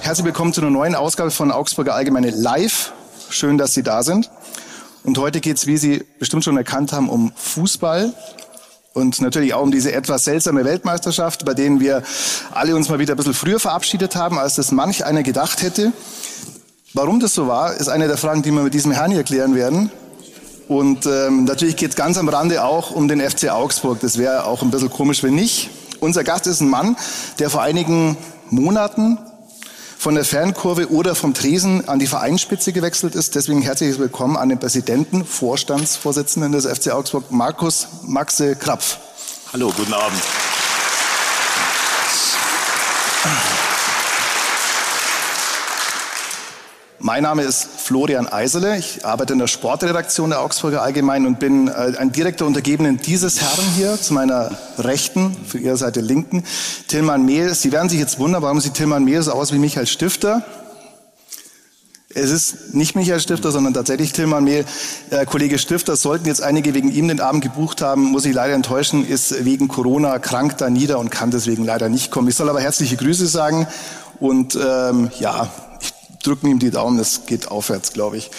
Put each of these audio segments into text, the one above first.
Herzlich willkommen zu einer neuen Ausgabe von Augsburger Allgemeine Live. Schön, dass Sie da sind. Und heute geht es, wie Sie bestimmt schon erkannt haben, um Fußball und natürlich auch um diese etwas seltsame Weltmeisterschaft, bei denen wir alle uns mal wieder ein bisschen früher verabschiedet haben, als das manch einer gedacht hätte. Warum das so war, ist eine der Fragen, die wir mit diesem Herrn hier klären werden. Und ähm, natürlich geht es ganz am Rande auch um den FC Augsburg. Das wäre auch ein bisschen komisch, wenn nicht. Unser Gast ist ein Mann, der vor einigen Monaten von der Fernkurve oder vom Tresen an die Vereinsspitze gewechselt ist. Deswegen herzlich willkommen an den Präsidenten, Vorstandsvorsitzenden des FC Augsburg, Markus Maxe Krapf. Hallo, guten Abend. Mein Name ist Florian Eiserle. Ich arbeite in der Sportredaktion der Augsburger Allgemein und bin äh, ein direkter Untergebenen dieses Herrn hier zu meiner Rechten, für Ihre Seite Linken, Tillmann Mehl. Sie werden sich jetzt wundern, warum sieht Tillmann Mehl so aus wie Michael Stifter? Es ist nicht Michael Stifter, sondern tatsächlich Tillmann Mehl. Äh, Kollege Stifter, sollten jetzt einige wegen ihm den Abend gebucht haben, muss ich leider enttäuschen, ist wegen Corona krank da nieder und kann deswegen leider nicht kommen. Ich soll aber herzliche Grüße sagen und ähm, ja, drücken ihm die Daumen, es geht aufwärts, glaube ich.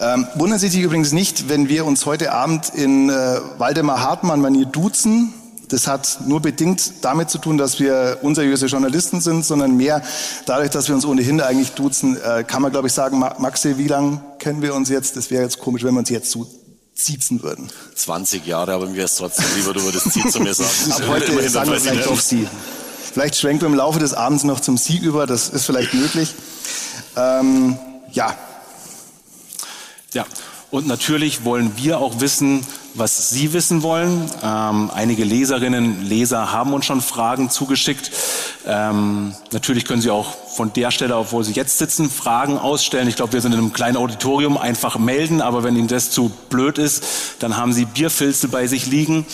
Ähm, wundern Sie sich übrigens nicht, wenn wir uns heute Abend in äh, Waldemar Hartmann-Manier duzen. Das hat nur bedingt damit zu tun, dass wir unseriöse Journalisten sind, sondern mehr dadurch, dass wir uns ohnehin eigentlich duzen, äh, kann man, glaube ich, sagen, Maxi, wie lange kennen wir uns jetzt? Das wäre jetzt komisch, wenn wir uns jetzt so ziezen würden. 20 Jahre, aber mir wäre es trotzdem lieber, du würdest Sie zu mir sagen. Ab heute sagen wir vielleicht doch Sie. Vielleicht schwenken wir im Laufe des Abends noch zum Sie über, das ist vielleicht möglich. Ähm, ja. Ja, und natürlich wollen wir auch wissen, was Sie wissen wollen. Ähm, einige Leserinnen, Leser haben uns schon Fragen zugeschickt. Ähm, natürlich können Sie auch von der Stelle, obwohl Sie jetzt sitzen, Fragen ausstellen. Ich glaube, wir sind in einem kleinen Auditorium, einfach melden. Aber wenn Ihnen das zu blöd ist, dann haben Sie Bierfilze bei sich liegen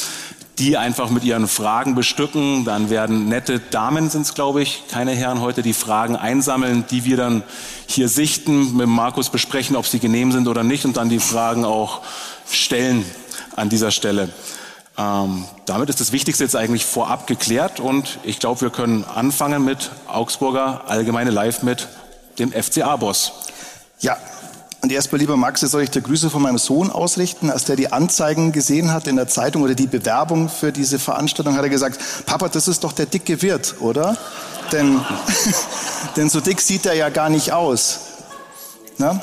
die einfach mit ihren Fragen bestücken. Dann werden nette Damen, sind es glaube ich, keine Herren heute, die Fragen einsammeln, die wir dann hier sichten, mit Markus besprechen, ob sie genehm sind oder nicht und dann die Fragen auch stellen an dieser Stelle. Ähm, damit ist das Wichtigste jetzt eigentlich vorab geklärt und ich glaube, wir können anfangen mit Augsburger Allgemeine Live mit dem FCA-Boss. Ja, und erstmal, lieber Max, soll ich dir Grüße von meinem Sohn ausrichten. Als der die Anzeigen gesehen hat in der Zeitung oder die Bewerbung für diese Veranstaltung, hat er gesagt, Papa, das ist doch der dicke Wirt, oder? denn, denn so dick sieht er ja gar nicht aus. Na?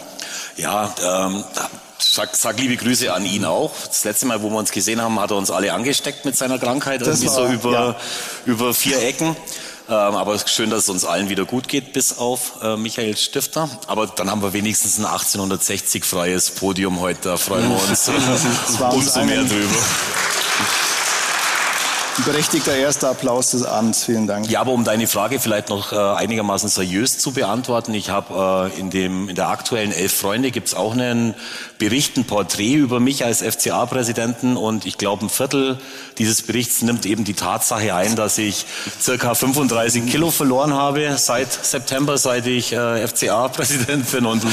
Ja, ähm, sag, sag liebe Grüße an ihn auch. Das letzte Mal, wo wir uns gesehen haben, hat er uns alle angesteckt mit seiner Krankheit, das irgendwie war, so über, ja. über vier Ecken. Ähm, aber schön, dass es uns allen wieder gut geht, bis auf äh, Michael Stifter. Aber dann haben wir wenigstens ein 1860 freies Podium heute. Da freuen wir uns umso mehr drüber. Berechtigter erster Applaus des Abends. Vielen Dank. Ja, aber um deine Frage vielleicht noch äh, einigermaßen seriös zu beantworten. Ich habe äh, in, dem, in der aktuellen Elf Freunde gibt's auch einen Bericht, ein Porträt über mich als FCA-Präsidenten und ich glaube, ein Viertel dieses Berichts nimmt eben die Tatsache ein, dass ich circa 35 Kilo verloren habe seit September, seit ich äh, FCA-Präsident bin. Und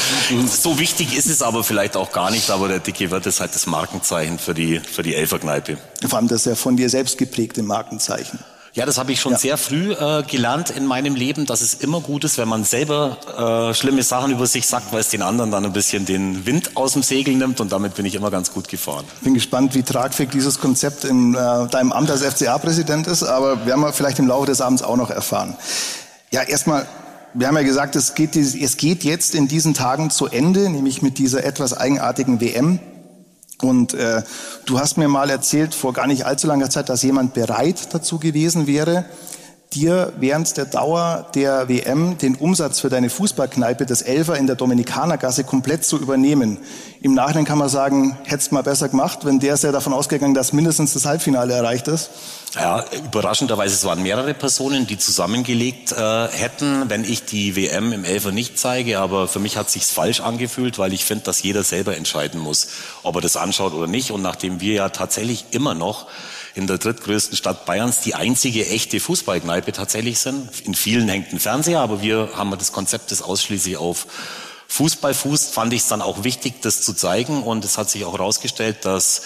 so wichtig ist es aber vielleicht auch gar nicht, aber der Dicke wird ist halt das Markenzeichen für die, für die Elferkneipe. Vor allem das ja von dir selbst geprägt geprägte Markenzeichen. Ja, das habe ich schon ja. sehr früh äh, gelernt in meinem Leben, dass es immer gut ist, wenn man selber äh, schlimme Sachen über sich sagt, weil es den anderen dann ein bisschen den Wind aus dem Segel nimmt und damit bin ich immer ganz gut gefahren. Bin gespannt, wie tragfähig dieses Konzept in äh, deinem Amt als FCA-Präsident ist, aber werden wir vielleicht im Laufe des Abends auch noch erfahren. Ja, erstmal wir haben ja gesagt, es geht, es geht jetzt in diesen Tagen zu Ende, nämlich mit dieser etwas eigenartigen WM. Und äh, du hast mir mal erzählt, vor gar nicht allzu langer Zeit, dass jemand bereit dazu gewesen wäre, dir während der Dauer der WM den Umsatz für deine Fußballkneipe des Elfer in der Dominikanergasse komplett zu übernehmen. Im Nachhinein kann man sagen, hättest mal besser gemacht, wenn der ist ja davon ausgegangen, dass mindestens das Halbfinale erreicht ist. Ja, überraschenderweise, es waren mehrere Personen, die zusammengelegt äh, hätten, wenn ich die WM im Elfer nicht zeige. Aber für mich hat sich's falsch angefühlt, weil ich finde, dass jeder selber entscheiden muss, ob er das anschaut oder nicht. Und nachdem wir ja tatsächlich immer noch in der drittgrößten Stadt Bayerns die einzige echte Fußballkneipe tatsächlich sind. In vielen hängt ein Fernseher, aber wir haben das Konzept, das ausschließlich auf Fußball fußt, fand ich es dann auch wichtig, das zu zeigen. Und es hat sich auch herausgestellt, dass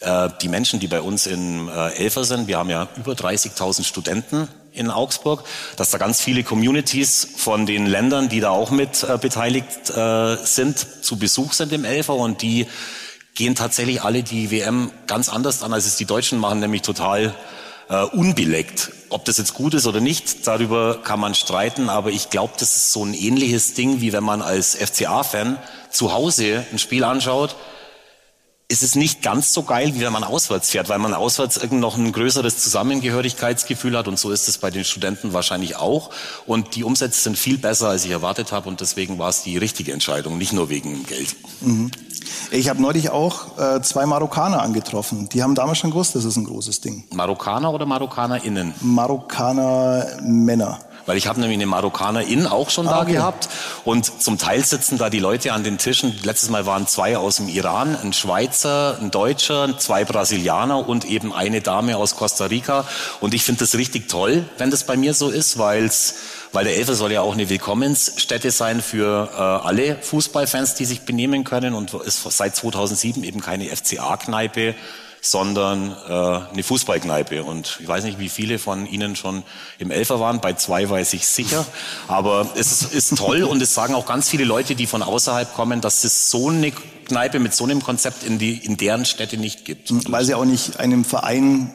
äh, die Menschen, die bei uns in äh, Elfer sind, wir haben ja über 30.000 Studenten in Augsburg, dass da ganz viele Communities von den Ländern, die da auch mit äh, beteiligt äh, sind, zu Besuch sind im Elfer und die gehen tatsächlich alle die WM ganz anders an, als es die Deutschen machen, nämlich total äh, unbeleckt. Ob das jetzt gut ist oder nicht, darüber kann man streiten, aber ich glaube, das ist so ein ähnliches Ding, wie wenn man als FCA-Fan zu Hause ein Spiel anschaut ist es nicht ganz so geil, wie wenn man auswärts fährt, weil man auswärts irgend noch ein größeres Zusammengehörigkeitsgefühl hat und so ist es bei den Studenten wahrscheinlich auch. Und die Umsätze sind viel besser, als ich erwartet habe und deswegen war es die richtige Entscheidung, nicht nur wegen Geld. Mhm. Ich habe neulich auch äh, zwei Marokkaner angetroffen. Die haben damals schon gewusst, das ist ein großes Ding. Marokkaner oder MarokkanerInnen? Marokkaner Männer. Weil ich habe nämlich eine Marokkanerin auch schon ah, da okay. gehabt. Und zum Teil sitzen da die Leute an den Tischen. Letztes Mal waren zwei aus dem Iran, ein Schweizer, ein Deutscher, zwei Brasilianer und eben eine Dame aus Costa Rica. Und ich finde das richtig toll, wenn das bei mir so ist, weil's weil der Elfer soll ja auch eine Willkommensstätte sein für äh, alle Fußballfans, die sich benehmen können und ist seit 2007 eben keine FCA-Kneipe, sondern äh, eine Fußballkneipe. Und ich weiß nicht, wie viele von Ihnen schon im Elfer waren. Bei zwei weiß ich sicher. Aber es ist, toll und es sagen auch ganz viele Leute, die von außerhalb kommen, dass es so eine Kneipe mit so einem Konzept in, die, in deren Städte nicht gibt. Weil sie auch nicht einem Verein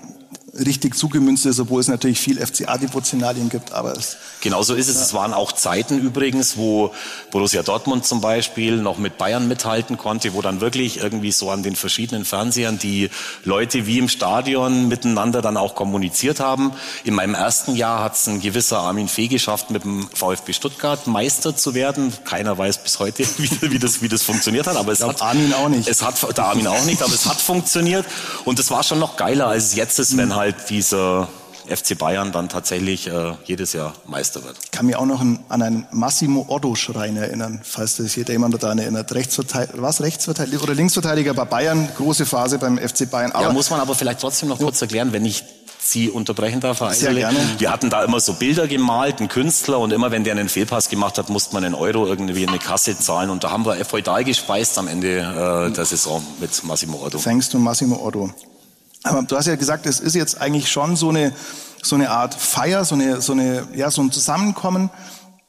richtig zugemünzt ist, obwohl es natürlich viel FCA-Devotionalien gibt. Aber es Genauso ist es. Ja. Es waren auch Zeiten übrigens, wo Borussia Dortmund zum Beispiel noch mit Bayern mithalten konnte, wo dann wirklich irgendwie so an den verschiedenen Fernsehern die Leute wie im Stadion miteinander dann auch kommuniziert haben. In meinem ersten Jahr hat es ein gewisser Armin Fee geschafft, mit dem VfB Stuttgart Meister zu werden. Keiner weiß bis heute, wie, wie das, wie das funktioniert hat. Aber es hat Armin auch nicht. Es hat der Armin auch nicht, aber es hat funktioniert. Und es war schon noch geiler, als es jetzt ist, wenn mhm. halt halt dieser FC Bayern dann tatsächlich äh, jedes Jahr Meister wird. Ich kann mich auch noch an, einen Massimo Otto-Schrein erinnern, falls das hier jemand daran erinnert. Rechtsverteidiger, was Rechtsverteidiger oder Linksverteidiger bei Bayern, große Phase beim FC Bayern. Aber ja, muss man aber vielleicht trotzdem noch kurz erklären, wenn ich Sie unterbrechen darf, Herr Sehr gerne. Wir hatten da immer so Bilder gemalt, einen Künstler, und immer wenn der einen Fehlpass gemacht hat, musste man einen Euro irgendwie in eine Kasse zahlen. Und da haben wir feudal gespeist am Ende äh, der Saison mit Massimo Otto. Thanks to Massimo Otto. Aber du hast ja gesagt, es ist jetzt eigentlich schon so eine, so eine Art Feier, so, eine, so, eine, ja, so ein Zusammenkommen.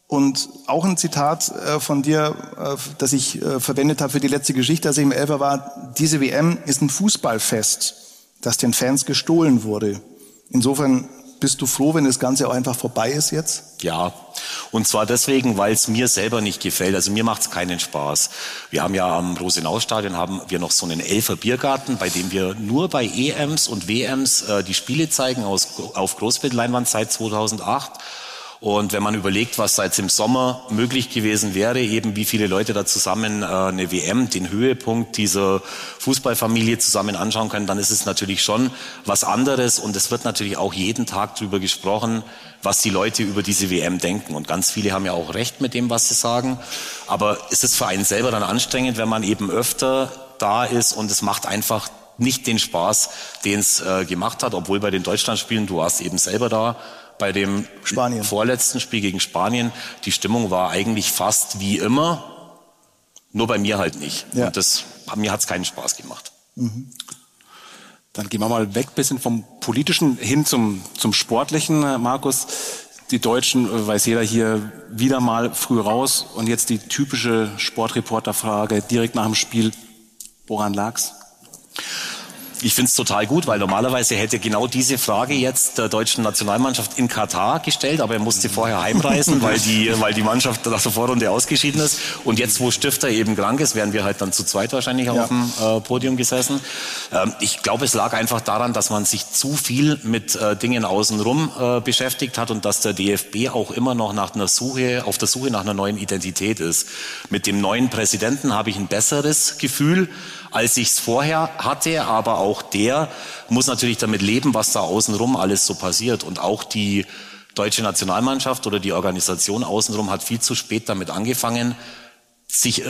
Und auch ein Zitat äh, von dir, äh, das ich äh, verwendet habe für die letzte Geschichte, als ich im Elfer war, diese WM ist ein Fußballfest, das den Fans gestohlen wurde. Insofern bist du froh, wenn das Ganze auch einfach vorbei ist jetzt? Ja, und zwar deswegen, weil es mir selber nicht gefällt. Also mir macht es keinen Spaß. Wir haben ja am Rosenau-Stadion haben wir noch so einen Elfer Biergarten, bei dem wir nur bei EMs und WMs äh, die Spiele zeigen aus, auf Großbildleinwand seit 2008. Und wenn man überlegt, was seit im Sommer möglich gewesen wäre, eben wie viele Leute da zusammen äh, eine WM, den Höhepunkt dieser Fußballfamilie zusammen anschauen können, dann ist es natürlich schon was anderes. Und es wird natürlich auch jeden Tag darüber gesprochen, was die Leute über diese WM denken. Und ganz viele haben ja auch recht mit dem, was sie sagen. Aber ist es für einen selber dann anstrengend, wenn man eben öfter da ist und es macht einfach nicht den Spaß, den es äh, gemacht hat, obwohl bei den Deutschlandspielen, du warst eben selber da, bei dem Spanien. vorletzten Spiel gegen Spanien, die Stimmung war eigentlich fast wie immer, nur bei mir halt nicht. Ja. Und das, mir hat es keinen Spaß gemacht. Mhm. Dann gehen wir mal weg bisschen vom Politischen hin zum, zum Sportlichen, äh, Markus. Die Deutschen, äh, weiß jeder hier, wieder mal früh raus. Und jetzt die typische Sportreporterfrage direkt nach dem Spiel. Woran lag's? Ich finde es total gut, weil normalerweise hätte genau diese Frage jetzt der deutschen Nationalmannschaft in Katar gestellt, aber er musste vorher heimreisen, weil die, weil die Mannschaft nach der Vorrunde ausgeschieden ist. Und jetzt, wo Stifter eben krank ist, wären wir halt dann zu zweit wahrscheinlich ja. auf dem äh, Podium gesessen. Ähm, ich glaube, es lag einfach daran, dass man sich zu viel mit äh, Dingen außenrum äh, beschäftigt hat und dass der DFB auch immer noch nach einer Suche, auf der Suche nach einer neuen Identität ist. Mit dem neuen Präsidenten habe ich ein besseres Gefühl als ich es vorher hatte, aber auch der muss natürlich damit leben, was da außenrum alles so passiert. Und auch die deutsche Nationalmannschaft oder die Organisation außenrum hat viel zu spät damit angefangen, sich äh,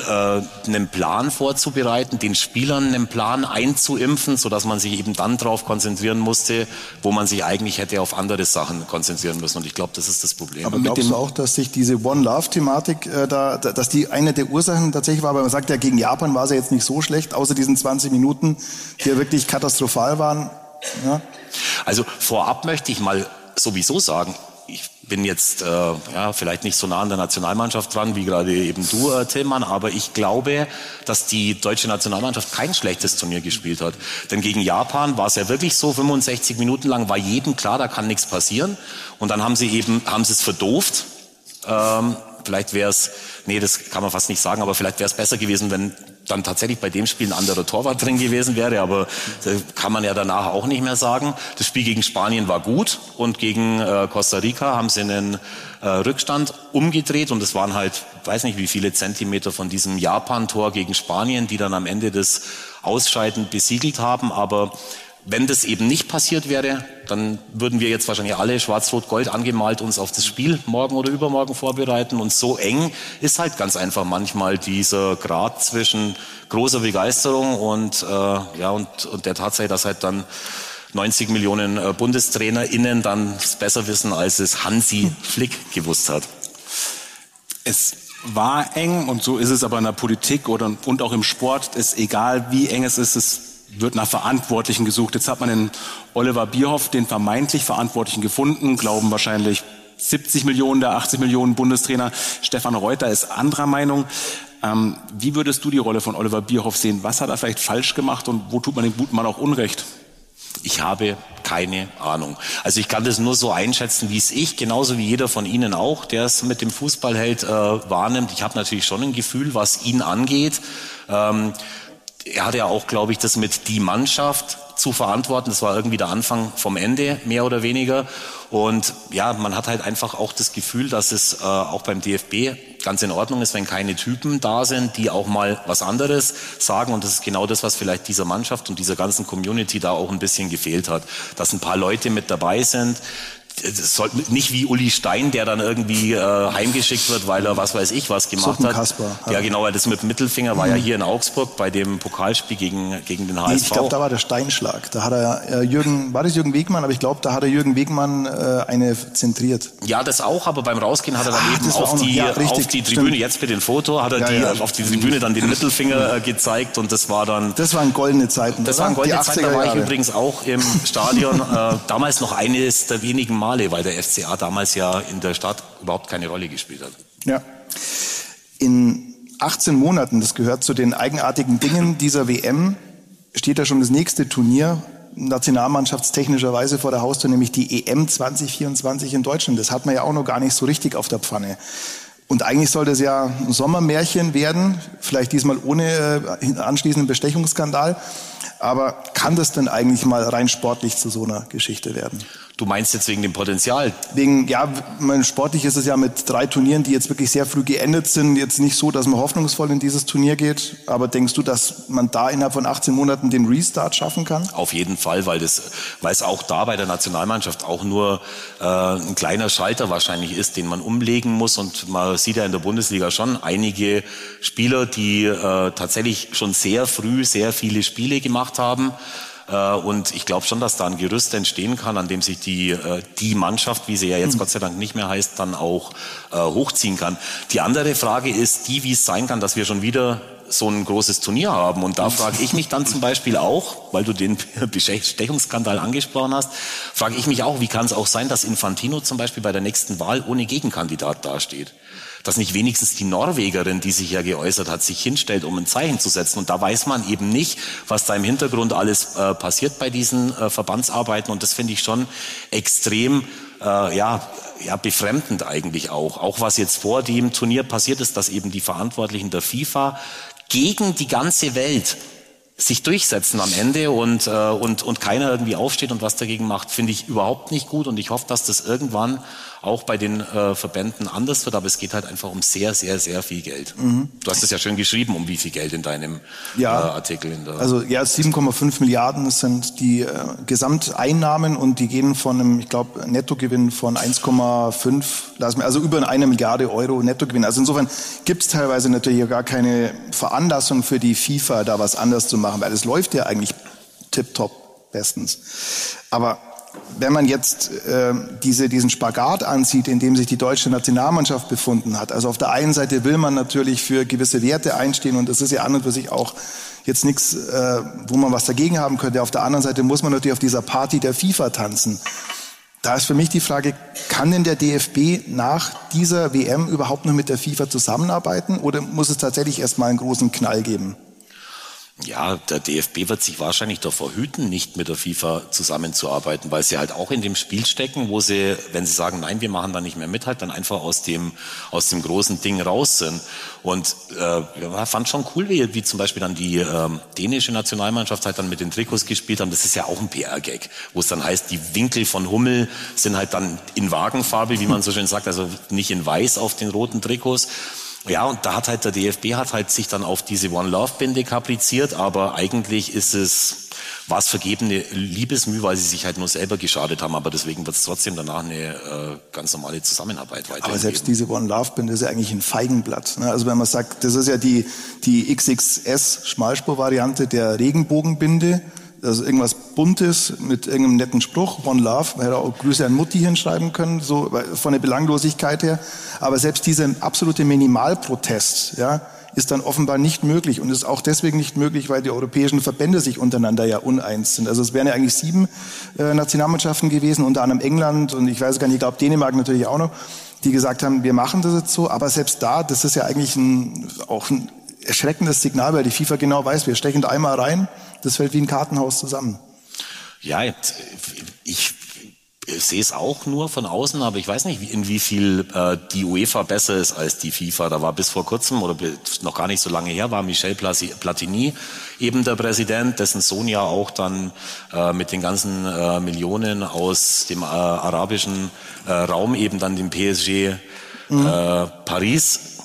einen Plan vorzubereiten, den Spielern einen Plan einzuimpfen, so dass man sich eben dann darauf konzentrieren musste, wo man sich eigentlich hätte auf andere Sachen konzentrieren müssen. Und ich glaube, das ist das Problem. Aber glaubst du auch, dass sich diese One-Love-Thematik, äh, da, dass die eine der Ursachen tatsächlich war? Weil man sagt ja, gegen Japan war sie jetzt nicht so schlecht, außer diesen 20 Minuten, die ja wirklich katastrophal waren. Ja? Also vorab möchte ich mal sowieso sagen, bin jetzt äh, ja, vielleicht nicht so nah an der Nationalmannschaft dran, wie gerade eben du, äh, Tillmann, aber ich glaube, dass die deutsche Nationalmannschaft kein schlechtes Turnier gespielt hat. Denn gegen Japan war es ja wirklich so, 65 Minuten lang war jedem klar, da kann nichts passieren. Und dann haben sie eben, haben sie es verdooft. Ähm, vielleicht wäre es, nee, das kann man fast nicht sagen, aber vielleicht wäre es besser gewesen, wenn dann tatsächlich bei dem Spiel ein anderer Torwart drin gewesen wäre, aber kann man ja danach auch nicht mehr sagen. Das Spiel gegen Spanien war gut und gegen äh, Costa Rica haben sie einen äh, Rückstand umgedreht und es waren halt, weiß nicht wie viele Zentimeter von diesem Japan-Tor gegen Spanien, die dann am Ende das Ausscheiden besiegelt haben, aber wenn das eben nicht passiert wäre, dann würden wir jetzt wahrscheinlich alle schwarz-rot-gold angemalt uns auf das Spiel morgen oder übermorgen vorbereiten. Und so eng ist halt ganz einfach manchmal dieser Grad zwischen großer Begeisterung und, äh, ja, und, und der Tatsache, dass halt dann 90 Millionen äh, BundestrainerInnen dann es besser wissen, als es Hansi Flick gewusst hat. Es war eng und so ist es aber in der Politik oder, und auch im Sport. Ist egal, wie eng es ist, es wird nach Verantwortlichen gesucht. Jetzt hat man den Oliver Bierhoff, den vermeintlich Verantwortlichen gefunden, glauben wahrscheinlich 70 Millionen der 80 Millionen Bundestrainer. Stefan Reuter ist anderer Meinung. Ähm, wie würdest du die Rolle von Oliver Bierhoff sehen? Was hat er vielleicht falsch gemacht und wo tut man dem guten Mann auch Unrecht? Ich habe keine Ahnung. Also ich kann das nur so einschätzen, wie es ich, genauso wie jeder von Ihnen auch, der es mit dem Fußball hält, äh, wahrnimmt. Ich habe natürlich schon ein Gefühl, was ihn angeht. Ähm, er hatte ja auch, glaube ich, das mit die Mannschaft zu verantworten. Das war irgendwie der Anfang vom Ende, mehr oder weniger. Und ja, man hat halt einfach auch das Gefühl, dass es äh, auch beim DFB ganz in Ordnung ist, wenn keine Typen da sind, die auch mal was anderes sagen. Und das ist genau das, was vielleicht dieser Mannschaft und dieser ganzen Community da auch ein bisschen gefehlt hat. Dass ein paar Leute mit dabei sind, soll nicht wie Uli Stein, der dann irgendwie äh, heimgeschickt wird, weil er was weiß ich was gemacht hat. Kasper, ja, genau, weil das mit dem Mittelfinger war ja mhm. hier in Augsburg bei dem Pokalspiel gegen, gegen den HSV. Nee, ich glaube, da war der Steinschlag. Da hat er äh, Jürgen, war das Jürgen Wegmann, aber ich glaube, da hat er Jürgen Wegmann äh, eine zentriert. Ja, das auch, aber beim Rausgehen hat er dann ah, eben auf die, ja, richtig, auf die Tribüne, stimmt. jetzt mit dem Foto, hat er ja, die, auf die Tribüne dann den Mittelfinger äh, gezeigt und das war dann. Das waren goldene Zeiten. Das oder? waren goldene Zeiten, da war ich übrigens auch im Stadion, äh, damals noch eines der wenigen Male, weil der FCA damals ja in der Stadt überhaupt keine Rolle gespielt hat. Ja. In 18 Monaten, das gehört zu den eigenartigen Dingen dieser WM, steht da schon das nächste Turnier nationalmannschaftstechnischerweise vor der Haustür, nämlich die EM 2024 in Deutschland. Das hat man ja auch noch gar nicht so richtig auf der Pfanne. Und eigentlich sollte es ja ein Sommermärchen werden, vielleicht diesmal ohne äh, anschließenden Bestechungsskandal. Aber kann das denn eigentlich mal rein sportlich zu so einer Geschichte werden? Du meinst jetzt wegen dem Potenzial? Wegen, ja, mein, sportlich ist es ja mit drei Turnieren, die jetzt wirklich sehr früh geendet sind, jetzt nicht so, dass man hoffnungsvoll in dieses Turnier geht. Aber denkst du, dass man da innerhalb von 18 Monaten den Restart schaffen kann? Auf jeden Fall, weil das, weil es auch da bei der Nationalmannschaft auch nur äh, ein kleiner Schalter wahrscheinlich ist, den man umlegen muss. Und man sieht ja in der Bundesliga schon einige Spieler, die äh, tatsächlich schon sehr früh sehr viele Spiele gemacht haben. Äh, und ich glaube schon, dass da ein Gerüst entstehen kann, an dem sich die, äh, die Mannschaft, wie sie ja jetzt mhm. Gott sei Dank nicht mehr heißt, dann auch äh, hochziehen kann. Die andere Frage ist die, wie es sein kann, dass wir schon wieder so ein großes Turnier haben. Und da frage ich mich dann zum Beispiel auch, weil du den Bestechungsskandal angesprochen hast, frage ich mich auch, wie kann es auch sein, dass Infantino zum Beispiel bei der nächsten Wahl ohne Gegenkandidat dasteht? Dass nicht wenigstens die Norwegerin, die sich ja geäußert hat, sich hinstellt, um ein Zeichen zu setzen. Und da weiß man eben nicht, was da im Hintergrund alles äh, passiert bei diesen äh, Verbandsarbeiten. Und das finde ich schon extrem, äh, ja, ja, befremdend eigentlich auch. Auch was jetzt vor dem Turnier passiert ist, dass eben die Verantwortlichen der FIFA gegen die ganze Welt sich durchsetzen am Ende und, äh, und, und keiner irgendwie aufsteht und was dagegen macht, finde ich überhaupt nicht gut. Und ich hoffe, dass das irgendwann auch bei den äh, Verbänden anders wird. Aber es geht halt einfach um sehr, sehr, sehr viel Geld. Mhm. Du hast es ja schön geschrieben, um wie viel Geld in deinem ja, äh, Artikel. In der also ja, 7,5 Milliarden sind die äh, Gesamteinnahmen und die gehen von einem, ich glaube, Nettogewinn von 1,5, also über eine Milliarde Euro Nettogewinn. Also insofern gibt es teilweise natürlich gar keine Veranlassung für die FIFA, da was anders zu machen, weil es läuft ja eigentlich tipptopp bestens. Aber wenn man jetzt äh, diese, diesen Spagat ansieht, in dem sich die deutsche Nationalmannschaft befunden hat, also auf der einen Seite will man natürlich für gewisse Werte einstehen und das ist ja an und für sich auch jetzt nichts, äh, wo man was dagegen haben könnte. Auf der anderen Seite muss man natürlich auf dieser Party der FIFA tanzen. Da ist für mich die Frage, kann denn der DFB nach dieser WM überhaupt noch mit der FIFA zusammenarbeiten oder muss es tatsächlich erstmal einen großen Knall geben? Ja, der DFB wird sich wahrscheinlich davor hüten, nicht mit der FIFA zusammenzuarbeiten, weil sie halt auch in dem Spiel stecken, wo sie, wenn sie sagen, nein, wir machen da nicht mehr mit, halt dann einfach aus dem, aus dem großen Ding raus sind. Und äh, ja, fand schon cool, wie, wie zum Beispiel dann die ähm, dänische Nationalmannschaft halt dann mit den Trikots gespielt haben. Das ist ja auch ein PR-Gag, wo es dann heißt, die Winkel von Hummel sind halt dann in Wagenfarbe, wie man so schön sagt, also nicht in weiß auf den roten Trikots. Ja, und da hat halt der DFB hat halt sich dann auf diese One Love Binde kapriziert, aber eigentlich ist es was vergebene Liebesmüh, weil sie sich halt nur selber geschadet haben, aber deswegen wird es trotzdem danach eine äh, ganz normale Zusammenarbeit weiter. Aber selbst diese One Love Binde ist ja eigentlich ein Feigenblatt. Ne? Also wenn man sagt, das ist ja die, die XXS Schmalspur-Variante der Regenbogenbinde, also irgendwas Buntes mit irgendeinem netten Spruch, One Love, man hätte auch Grüße an Mutti hinschreiben können, so von der Belanglosigkeit her. Aber selbst dieser absolute Minimalprotest, ja, ist dann offenbar nicht möglich und ist auch deswegen nicht möglich, weil die europäischen Verbände sich untereinander ja uneins sind. Also es wären ja eigentlich sieben äh, Nationalmannschaften gewesen, unter anderem England und ich weiß gar nicht, ich glaube Dänemark natürlich auch noch, die gesagt haben, wir machen das jetzt so. Aber selbst da, das ist ja eigentlich ein, auch ein erschreckendes Signal, weil die FIFA genau weiß, wir stechen da einmal rein, das fällt wie ein Kartenhaus zusammen. Ja, ich ich sehe es auch nur von außen, aber ich weiß nicht, in wie viel äh, die UEFA besser ist als die FIFA. Da war bis vor kurzem oder noch gar nicht so lange her, war Michel Platini eben der Präsident, dessen Sohn ja auch dann äh, mit den ganzen äh, Millionen aus dem äh, arabischen äh, Raum eben dann dem PSG mhm. äh, Paris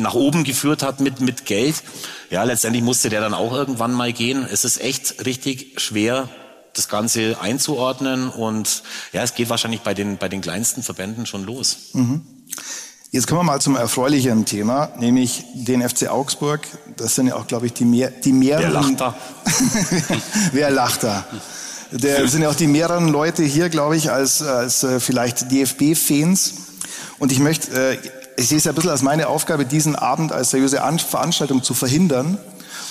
nach oben geführt hat mit, mit Geld. Ja, letztendlich musste der dann auch irgendwann mal gehen. Es ist echt richtig schwer, das Ganze einzuordnen und ja, es geht wahrscheinlich bei den, bei den kleinsten Verbänden schon los. Mhm. Jetzt kommen wir mal zum erfreulicheren Thema, nämlich den FC Augsburg. Das sind ja auch, glaube ich, die, mehr, die mehreren... Wer lacht da? Wer lacht da? Der sind ja auch die mehreren Leute hier, glaube ich, als, als äh, vielleicht DFB-Fans. Und ich möchte, äh, ich sehe es ja ein bisschen als meine Aufgabe, diesen Abend als seriöse Veranstaltung zu verhindern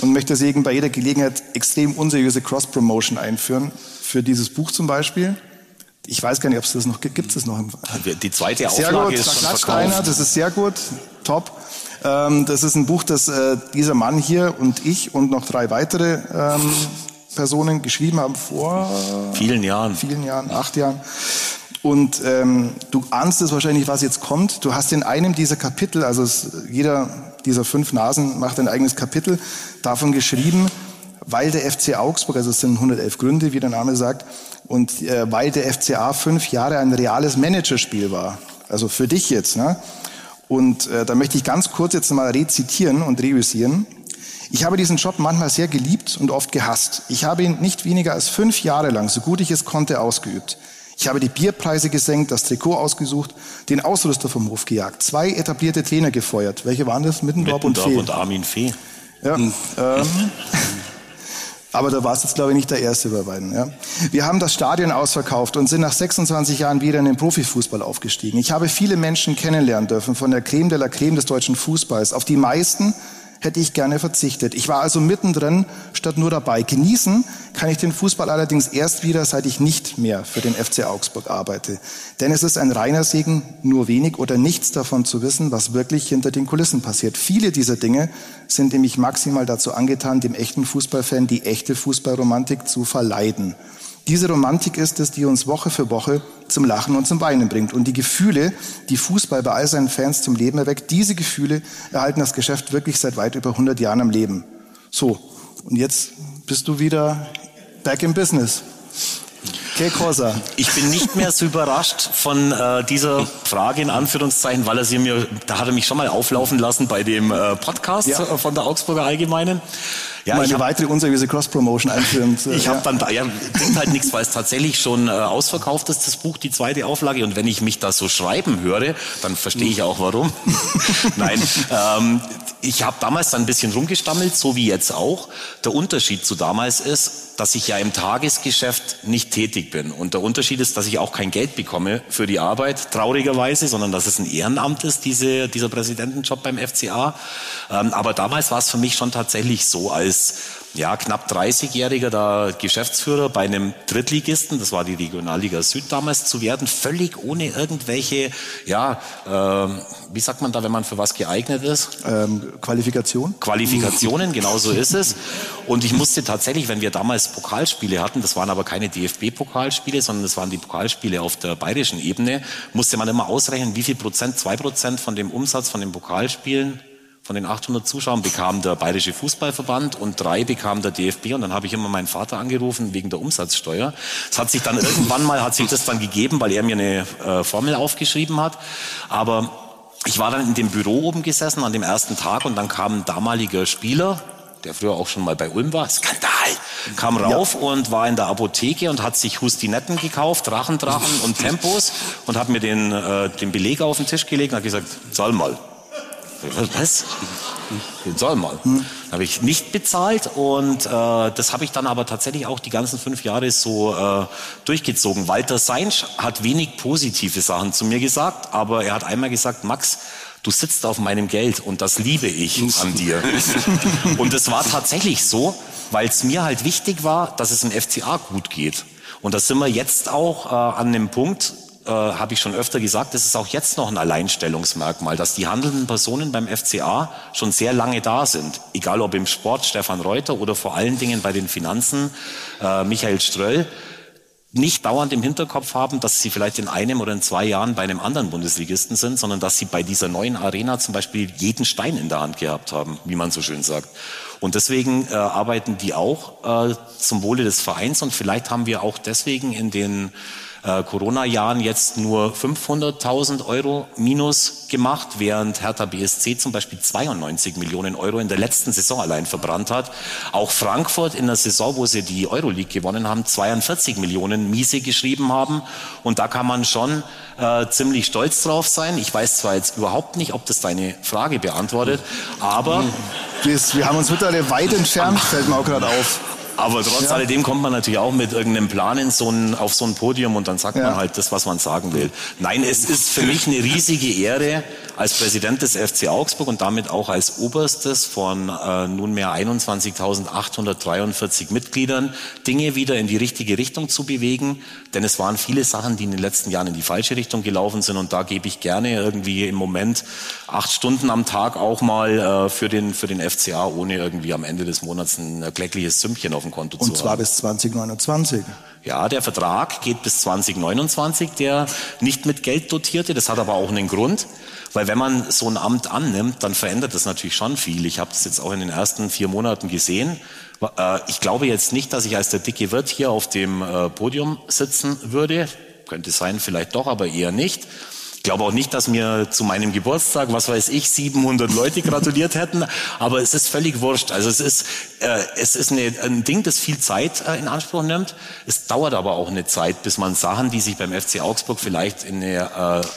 und möchte deswegen bei jeder Gelegenheit extrem unseriöse Cross-Promotion einführen. Für dieses Buch zum Beispiel. Ich weiß gar nicht, ob es das noch gibt. Gibt es noch? Im Die zweite sehr Auflage gut, ist schon verkauft. Das ist sehr gut. Top. Ähm, das ist ein Buch, das äh, dieser Mann hier und ich und noch drei weitere ähm, Personen geschrieben haben vor vielen Jahren. Vielen Jahren, acht Jahren. Und ähm, du ahnst es wahrscheinlich, was jetzt kommt. Du hast in einem dieser Kapitel, also es, jeder dieser fünf Nasen macht ein eigenes Kapitel, davon geschrieben, weil der FC Augsburg, also es sind 111 Gründe, wie der Name sagt, und äh, weil der FCA fünf Jahre ein reales Managerspiel war. Also für dich jetzt. Ne? Und äh, da möchte ich ganz kurz jetzt mal rezitieren und reüssieren. Ich habe diesen Job manchmal sehr geliebt und oft gehasst. Ich habe ihn nicht weniger als fünf Jahre lang, so gut ich es konnte, ausgeübt. Ich habe die Bierpreise gesenkt, das Trikot ausgesucht, den Ausrüster vom Hof gejagt, zwei etablierte Trainer gefeuert. Welche waren das? Mittendorf, Mittendorf und Fee. und Armin Fee. Ja, hm. ähm, aber da war es jetzt, glaube ich, nicht der Erste bei beiden. Ja. Wir haben das Stadion ausverkauft und sind nach 26 Jahren wieder in den Profifußball aufgestiegen. Ich habe viele Menschen kennenlernen dürfen von der Creme de la Creme des deutschen Fußballs. Auf die meisten hätte ich gerne verzichtet. Ich war also mittendrin statt nur dabei. Genießen kann ich den Fußball allerdings erst wieder, seit ich nicht mehr für den FC Augsburg arbeite. Denn es ist ein reiner Segen, nur wenig oder nichts davon zu wissen, was wirklich hinter den Kulissen passiert. Viele dieser Dinge sind nämlich maximal dazu angetan, dem echten Fußballfan die echte Fußballromantik zu verleiden. Diese Romantik ist es, die uns Woche für Woche zum Lachen und zum Weinen bringt. Und die Gefühle, die Fußball bei all seinen Fans zum Leben erweckt, diese Gefühle erhalten das Geschäft wirklich seit weit über 100 Jahren am Leben. So. Und jetzt bist du wieder back in business. Okay, Corsa. Ich bin nicht mehr so überrascht von äh, dieser Frage in Anführungszeichen, weil er sie mir, da hat er mich schon mal auflaufen lassen bei dem äh, Podcast ja. von der Augsburger Allgemeinen. Ja, um eine hab, weitere unseriöse Cross-Promotion einführen. ich äh, habe dann, ja, bringt halt nichts, weil es tatsächlich schon äh, ausverkauft ist, das Buch, die zweite Auflage. Und wenn ich mich da so schreiben höre, dann verstehe ich auch warum. Nein, ähm, ich habe damals dann ein bisschen rumgestammelt, so wie jetzt auch. Der Unterschied zu damals ist, dass ich ja im Tagesgeschäft nicht tätig bin. Und der Unterschied ist, dass ich auch kein Geld bekomme für die Arbeit, traurigerweise, sondern dass es ein Ehrenamt ist, diese, dieser Präsidentenjob beim FCA. Ähm, aber damals war es für mich schon tatsächlich so, als ja, knapp 30-jähriger da Geschäftsführer bei einem Drittligisten, das war die Regionalliga Süd damals, zu werden, völlig ohne irgendwelche, ja, äh, wie sagt man da, wenn man für was geeignet ist? Ähm, Qualifikation? Qualifikationen, genau so ist es. Und ich musste tatsächlich, wenn wir damals Pokalspiele hatten, das waren aber keine DFB-Pokalspiele, sondern das waren die Pokalspiele auf der bayerischen Ebene, musste man immer ausrechnen, wie viel Prozent, zwei Prozent von dem Umsatz von den Pokalspielen von den 800 Zuschauern bekam der Bayerische Fußballverband und drei bekam der DFB und dann habe ich immer meinen Vater angerufen wegen der Umsatzsteuer. Es hat sich dann irgendwann mal hat sich das dann gegeben, weil er mir eine äh, Formel aufgeschrieben hat. Aber ich war dann in dem Büro oben gesessen an dem ersten Tag und dann kam ein damaliger Spieler, der früher auch schon mal bei Ulm war, Skandal, kam rauf ja. und war in der Apotheke und hat sich Hustinetten gekauft, Drachendrachen und Tempos und hat mir den, äh, den Beleg auf den Tisch gelegt und hat gesagt, zahl mal. Was? Den soll mal. Hm. Habe ich nicht bezahlt und äh, das habe ich dann aber tatsächlich auch die ganzen fünf Jahre so äh, durchgezogen. Walter Seinsch hat wenig positive Sachen zu mir gesagt, aber er hat einmal gesagt, Max, du sitzt auf meinem Geld und das liebe ich an dir. und es war tatsächlich so, weil es mir halt wichtig war, dass es im FCA gut geht. Und da sind wir jetzt auch äh, an dem Punkt, äh, habe ich schon öfter gesagt, das ist auch jetzt noch ein Alleinstellungsmerkmal, dass die handelnden Personen beim FCA schon sehr lange da sind. Egal ob im Sport Stefan Reuter oder vor allen Dingen bei den Finanzen äh, Michael Ströll nicht dauernd im Hinterkopf haben, dass sie vielleicht in einem oder in zwei Jahren bei einem anderen Bundesligisten sind, sondern dass sie bei dieser neuen Arena zum Beispiel jeden Stein in der Hand gehabt haben, wie man so schön sagt. Und deswegen äh, arbeiten die auch äh, zum Wohle des Vereins und vielleicht haben wir auch deswegen in den äh, Corona-Jahren jetzt nur 500.000 Euro minus gemacht, während Hertha BSC zum Beispiel 92 Millionen Euro in der letzten Saison allein verbrannt hat. Auch Frankfurt in der Saison, wo sie die Euroleague gewonnen haben, 42 Millionen Miese geschrieben haben. Und da kann man schon äh, ziemlich stolz drauf sein. Ich weiß zwar jetzt überhaupt nicht, ob das deine Frage beantwortet, aber... Wir haben uns mittlerweile weit entfernt, fällt mir auch gerade auf. Aber trotz ja. alledem kommt man natürlich auch mit irgendeinem Plan in so ein, auf so ein Podium und dann sagt ja. man halt das, was man sagen will. Nein, es ist für mich eine riesige Ehre, als Präsident des FC Augsburg und damit auch als Oberstes von äh, nunmehr 21.843 Mitgliedern Dinge wieder in die richtige Richtung zu bewegen. Denn es waren viele Sachen, die in den letzten Jahren in die falsche Richtung gelaufen sind. Und da gebe ich gerne irgendwie im Moment acht Stunden am Tag auch mal äh, für, den, für den FCA, ohne irgendwie am Ende des Monats ein klägliches Sümmchen auf Konto und zu haben. Zwar bis 2029. Ja, der Vertrag geht bis 2029, der nicht mit Geld dotierte. Das hat aber auch einen Grund. Weil wenn man so ein Amt annimmt, dann verändert das natürlich schon viel. Ich habe das jetzt auch in den ersten vier Monaten gesehen. Äh, ich glaube jetzt nicht, dass ich als der dicke Wirt hier auf dem äh, Podium sitzen würde. Könnte sein, vielleicht doch, aber eher nicht. Ich glaube auch nicht, dass mir zu meinem Geburtstag, was weiß ich, 700 Leute gratuliert hätten, aber es ist völlig wurscht. Also es ist, äh, es ist eine, ein Ding, das viel Zeit äh, in Anspruch nimmt. Es dauert aber auch eine Zeit, bis man Sachen, die sich beim FC Augsburg vielleicht in eine äh,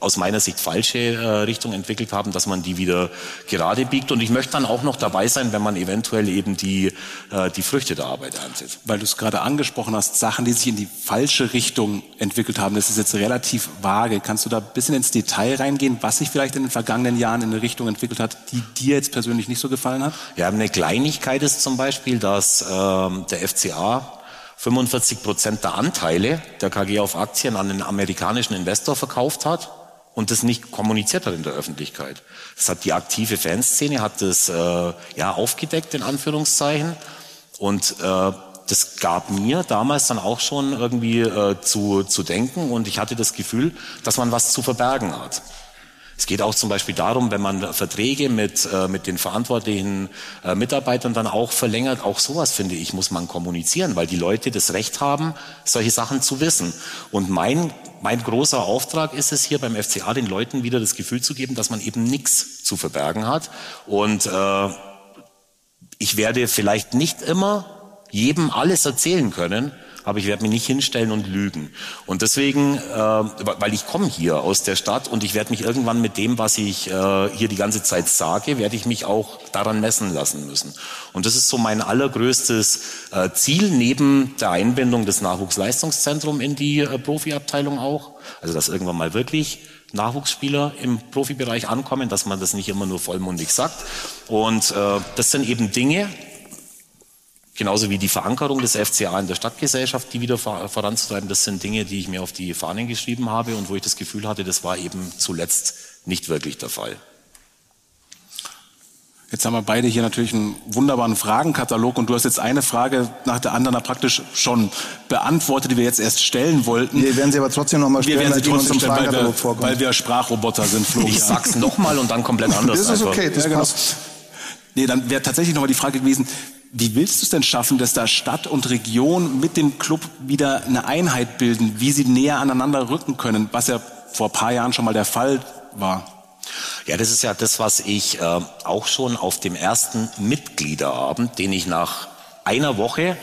aus meiner Sicht falsche äh, Richtung entwickelt haben, dass man die wieder gerade biegt. Und ich möchte dann auch noch dabei sein, wenn man eventuell eben die, äh, die Früchte der Arbeit erntet. Weil du es gerade angesprochen hast, Sachen, die sich in die falsche Richtung entwickelt haben, das ist jetzt relativ vage. Kannst du da ein bisschen ins Detail reingehen, was sich vielleicht in den vergangenen Jahren in eine Richtung entwickelt hat, die dir jetzt persönlich nicht so gefallen hat? Ja, eine Kleinigkeit ist zum Beispiel, dass ähm, der FCA 45 Prozent der Anteile der KG auf Aktien an einen amerikanischen Investor verkauft hat und das nicht kommuniziert hat in der Öffentlichkeit. Das hat die aktive Fanszene hat das äh, ja aufgedeckt in Anführungszeichen und äh, das gab mir damals dann auch schon irgendwie äh, zu, zu denken und ich hatte das Gefühl, dass man was zu verbergen hat. Es geht auch zum Beispiel darum, wenn man Verträge mit, äh, mit den verantwortlichen äh, Mitarbeitern dann auch verlängert, auch sowas finde ich, muss man kommunizieren, weil die Leute das Recht haben, solche Sachen zu wissen. Und mein, mein großer Auftrag ist es hier beim FCA, den Leuten wieder das Gefühl zu geben, dass man eben nichts zu verbergen hat. Und äh, ich werde vielleicht nicht immer jedem alles erzählen können, aber ich werde mich nicht hinstellen und lügen. Und deswegen, äh, weil ich komme hier aus der Stadt und ich werde mich irgendwann mit dem, was ich äh, hier die ganze Zeit sage, werde ich mich auch daran messen lassen müssen. Und das ist so mein allergrößtes äh, Ziel, neben der Einbindung des Nachwuchsleistungszentrums in die äh, Profiabteilung auch. Also dass irgendwann mal wirklich Nachwuchsspieler im Profibereich ankommen, dass man das nicht immer nur vollmundig sagt. Und äh, das sind eben Dinge, Genauso wie die Verankerung des FCA in der Stadtgesellschaft, die wieder voranzutreiben, das sind Dinge, die ich mir auf die Fahnen geschrieben habe und wo ich das Gefühl hatte, das war eben zuletzt nicht wirklich der Fall. Jetzt haben wir beide hier natürlich einen wunderbaren Fragenkatalog und du hast jetzt eine Frage nach der anderen praktisch schon beantwortet, die wir jetzt erst stellen wollten. Wir werden sie aber trotzdem nochmal stellen, wir werden sie trotzdem stellen, weil wir, weil wir Sprachroboter sind, Florian. Ich sag's nochmal und dann komplett anders. Das ist okay, das ja, genau. passt. Nee, dann wäre tatsächlich nochmal die Frage gewesen, wie willst du es denn schaffen, dass da Stadt und Region mit dem Club wieder eine Einheit bilden, wie sie näher aneinander rücken können, was ja vor ein paar Jahren schon mal der Fall war? Ja, das ist ja das, was ich äh, auch schon auf dem ersten Mitgliederabend, den ich nach einer Woche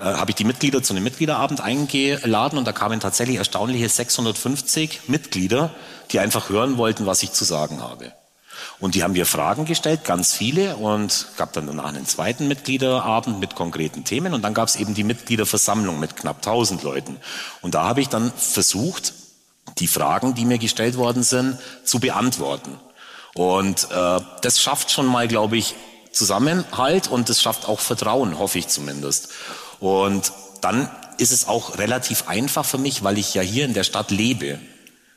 äh, habe ich die Mitglieder zu einem Mitgliederabend eingeladen und da kamen tatsächlich erstaunliche 650 Mitglieder, die einfach hören wollten, was ich zu sagen habe. Und die haben mir Fragen gestellt, ganz viele, und gab dann danach einen zweiten Mitgliederabend mit konkreten Themen. Und dann gab es eben die Mitgliederversammlung mit knapp 1000 Leuten. Und da habe ich dann versucht, die Fragen, die mir gestellt worden sind, zu beantworten. Und äh, das schafft schon mal, glaube ich, Zusammenhalt und das schafft auch Vertrauen, hoffe ich zumindest. Und dann ist es auch relativ einfach für mich, weil ich ja hier in der Stadt lebe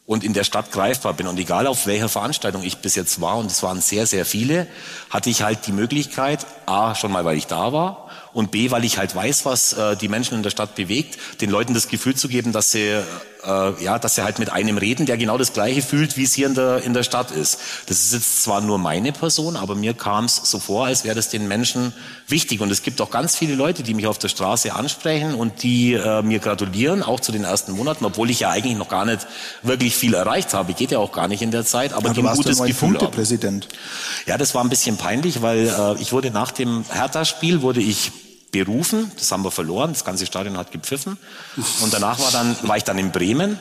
und in der Stadt greifbar bin. Und egal auf welcher Veranstaltung ich bis jetzt war, und es waren sehr, sehr viele, hatte ich halt die Möglichkeit, A, schon mal, weil ich da war, und B, weil ich halt weiß, was äh, die Menschen in der Stadt bewegt, den Leuten das Gefühl zu geben, dass sie äh, ja, dass sie halt mit einem reden, der genau das Gleiche fühlt, wie es hier in der in der Stadt ist. Das ist jetzt zwar nur meine Person, aber mir kam es so vor, als wäre das den Menschen wichtig. Und es gibt auch ganz viele Leute, die mich auf der Straße ansprechen und die äh, mir gratulieren, auch zu den ersten Monaten, obwohl ich ja eigentlich noch gar nicht wirklich viel erreicht habe. Geht ja auch gar nicht in der Zeit, aber, aber die ein gutes Gefühl Präsident. Ja, das war ein bisschen peinlich, weil äh, ich wurde nach dem Hertha-Spiel wurde ich berufen. Das haben wir verloren. Das ganze Stadion hat gepfiffen. Und danach war dann, war ich dann in Bremen.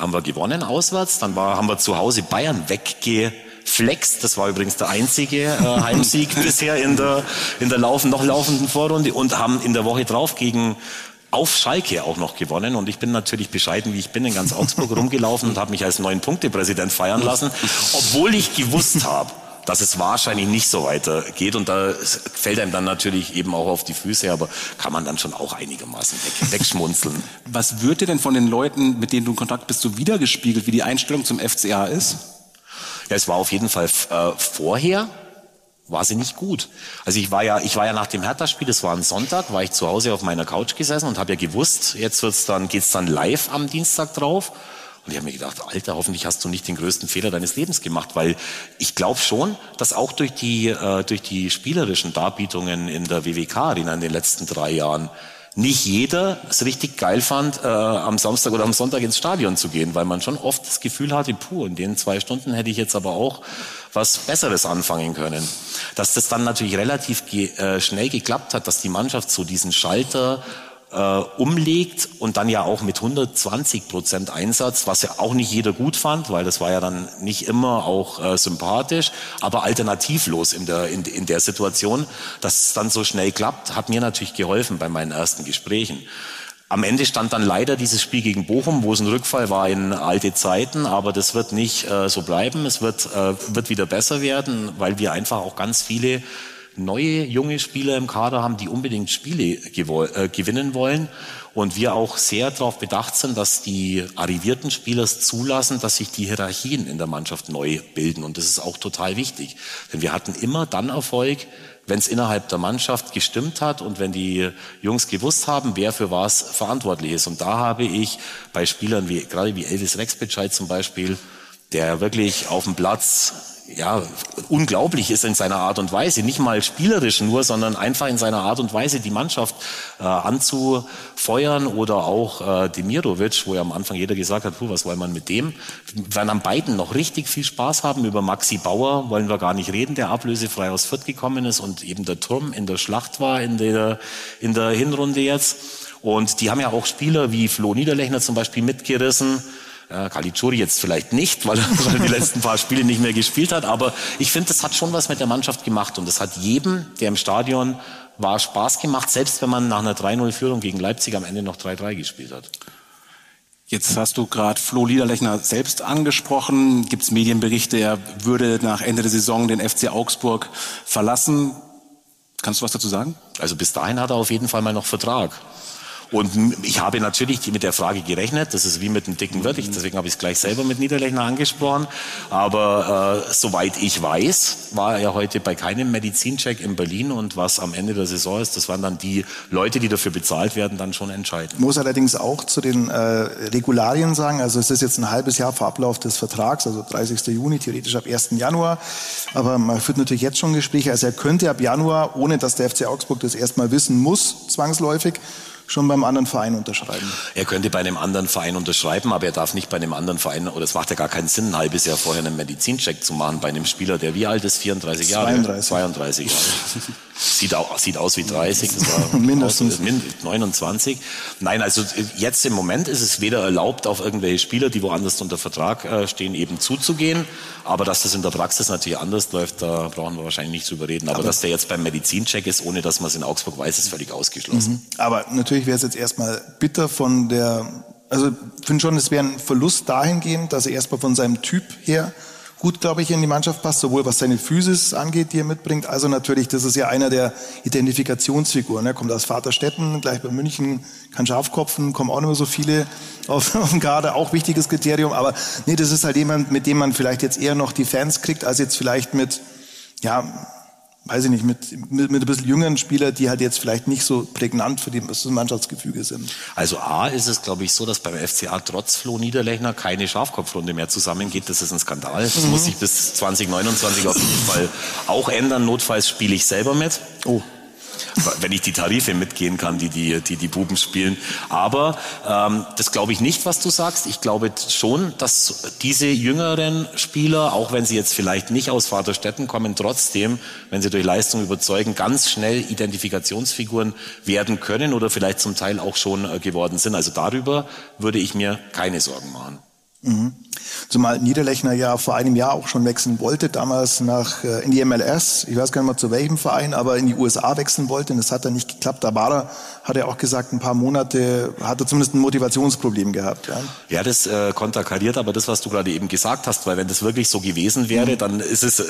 Haben wir gewonnen auswärts. Dann war, haben wir zu Hause Bayern weggeflext. Das war übrigens der einzige äh, Heimsieg bisher in der, in der laufen, noch laufenden Vorrunde und haben in der Woche drauf gegen auf Schalke auch noch gewonnen und ich bin natürlich bescheiden, wie ich bin, in ganz Augsburg rumgelaufen und habe mich als neun Punkte Präsident feiern lassen, obwohl ich gewusst habe, dass es wahrscheinlich nicht so weitergeht. Und da fällt einem dann natürlich eben auch auf die Füße, aber kann man dann schon auch einigermaßen weg, wegschmunzeln. Was wird dir denn von den Leuten, mit denen du in Kontakt bist, so wiedergespiegelt, wie die Einstellung zum FCA ist? Ja, es war auf jeden Fall äh, vorher war sie nicht gut. Also ich war ja, ich war ja nach dem Hertha-Spiel, das war ein Sonntag, war ich zu Hause auf meiner Couch gesessen und habe ja gewusst, jetzt wird's dann, geht's dann live am Dienstag drauf. Und ich habe mir gedacht, Alter, hoffentlich hast du nicht den größten Fehler deines Lebens gemacht, weil ich glaube schon, dass auch durch die, äh, durch die spielerischen Darbietungen in der WWK-Arena in den letzten drei Jahren nicht jeder es richtig geil fand, äh, am Samstag oder am Sonntag ins Stadion zu gehen, weil man schon oft das Gefühl hatte, puh, in den zwei Stunden hätte ich jetzt aber auch was Besseres anfangen können. Dass das dann natürlich relativ ge äh, schnell geklappt hat, dass die Mannschaft so diesen Schalter äh, umlegt und dann ja auch mit 120 Prozent Einsatz, was ja auch nicht jeder gut fand, weil das war ja dann nicht immer auch äh, sympathisch, aber alternativlos in der, in, in der Situation, dass es dann so schnell klappt, hat mir natürlich geholfen bei meinen ersten Gesprächen. Am Ende stand dann leider dieses Spiel gegen Bochum, wo es ein Rückfall war in alte Zeiten, aber das wird nicht äh, so bleiben. Es wird, äh, wird wieder besser werden, weil wir einfach auch ganz viele neue junge Spieler im Kader haben, die unbedingt Spiele äh, gewinnen wollen. Und wir auch sehr darauf bedacht sind, dass die arrivierten Spieler zulassen, dass sich die Hierarchien in der Mannschaft neu bilden. Und das ist auch total wichtig. Denn wir hatten immer dann Erfolg, wenn es innerhalb der Mannschaft gestimmt hat und wenn die Jungs gewusst haben, wer für was verantwortlich ist. Und da habe ich bei Spielern wie, gerade wie Elvis Rexbescheid zum Beispiel, der wirklich auf dem Platz ja, unglaublich ist in seiner Art und Weise, nicht mal spielerisch nur, sondern einfach in seiner Art und Weise die Mannschaft äh, anzufeuern oder auch äh, Demirovic, wo ja am Anfang jeder gesagt hat, puh, was wollen wir mit dem? Wir werden an beiden noch richtig viel Spaß haben. Über Maxi Bauer wollen wir gar nicht reden, der ablösefrei aus Fürth gekommen ist und eben der Turm in der Schlacht war in der, in der Hinrunde jetzt. Und die haben ja auch Spieler wie Flo Niederlechner zum Beispiel mitgerissen. Äh, Caligiuri jetzt vielleicht nicht, weil, weil er die letzten paar Spiele nicht mehr gespielt hat. Aber ich finde, das hat schon was mit der Mannschaft gemacht. Und das hat jedem, der im Stadion war, Spaß gemacht, selbst wenn man nach einer 3-0-Führung gegen Leipzig am Ende noch 3-3 gespielt hat. Jetzt hast du gerade Flo Liederlechner selbst angesprochen. Gibt es Medienberichte, er würde nach Ende der Saison den FC Augsburg verlassen. Kannst du was dazu sagen? Also bis dahin hat er auf jeden Fall mal noch Vertrag. Und ich habe natürlich mit der Frage gerechnet, das ist wie mit einem dicken Wirt, deswegen habe ich es gleich selber mit Niederlechner angesprochen. Aber äh, soweit ich weiß, war er heute bei keinem Medizincheck in Berlin und was am Ende der Saison ist, das waren dann die Leute, die dafür bezahlt werden, dann schon entscheiden. Muss allerdings auch zu den äh, Regularien sagen, also es ist jetzt ein halbes Jahr vor Ablauf des Vertrags, also 30. Juni, theoretisch ab 1. Januar. Aber man führt natürlich jetzt schon Gespräche, also er könnte ab Januar, ohne dass der FC Augsburg das erstmal wissen muss, zwangsläufig, schon beim anderen Verein unterschreiben. Er könnte bei einem anderen Verein unterschreiben, aber er darf nicht bei einem anderen Verein, oder es macht ja gar keinen Sinn, ein halbes Jahr vorher einen Medizincheck zu machen bei einem Spieler, der wie alt ist? 34 Jahre? 32. 32 Jahre. Sieht, auch, sieht aus wie 30, das war mindestens 29. Nein, also jetzt im Moment ist es weder erlaubt, auf irgendwelche Spieler, die woanders unter Vertrag äh, stehen, eben zuzugehen. Aber dass das in der Praxis natürlich anders läuft, da brauchen wir wahrscheinlich nicht drüber reden. Aber, aber dass der jetzt beim Medizincheck ist, ohne dass man es in Augsburg weiß, ist völlig ausgeschlossen. Mhm. Aber natürlich wäre es jetzt erstmal bitter von der, also ich finde schon, es wäre ein Verlust dahingehend, dass er erstmal von seinem Typ her gut, glaube ich, in die Mannschaft passt, sowohl was seine Physis angeht, die er mitbringt, also natürlich, das ist ja einer der Identifikationsfiguren. Er kommt aus Vaterstetten, gleich bei München, kann Schafkopfen, kommen auch nicht mehr so viele auf, auf den Kader, auch wichtiges Kriterium, aber nee, das ist halt jemand, mit dem man vielleicht jetzt eher noch die Fans kriegt, als jetzt vielleicht mit, ja, weiß ich nicht, mit, mit, mit ein bisschen jüngeren Spielern, die halt jetzt vielleicht nicht so prägnant für das Mannschaftsgefüge sind. Also A ist es, glaube ich, so, dass beim FCA trotz Flo Niederlechner keine Schafkopfrunde mehr zusammengeht. Das ist ein Skandal. Das mhm. muss sich bis 2029 auf jeden Fall auch ändern. Notfalls spiele ich selber mit. Oh wenn ich die Tarife mitgehen kann, die die, die, die Buben spielen. Aber ähm, das glaube ich nicht, was du sagst. Ich glaube schon, dass diese jüngeren Spieler, auch wenn sie jetzt vielleicht nicht aus Vaterstätten kommen, trotzdem, wenn sie durch Leistung überzeugen, ganz schnell Identifikationsfiguren werden können oder vielleicht zum Teil auch schon äh, geworden sind. Also darüber würde ich mir keine Sorgen machen. Mhm. Zumal Niederlechner ja vor einem Jahr auch schon wechseln wollte, damals nach, äh, in die MLS, ich weiß gar nicht mal zu welchem Verein, aber in die USA wechseln wollte und das hat dann nicht geklappt. Da war er, hat er auch gesagt, ein paar Monate hat er zumindest ein Motivationsproblem gehabt. Ja, ja das äh, konterkariert aber das, was du gerade eben gesagt hast, weil wenn das wirklich so gewesen wäre, mhm. dann ist es, äh,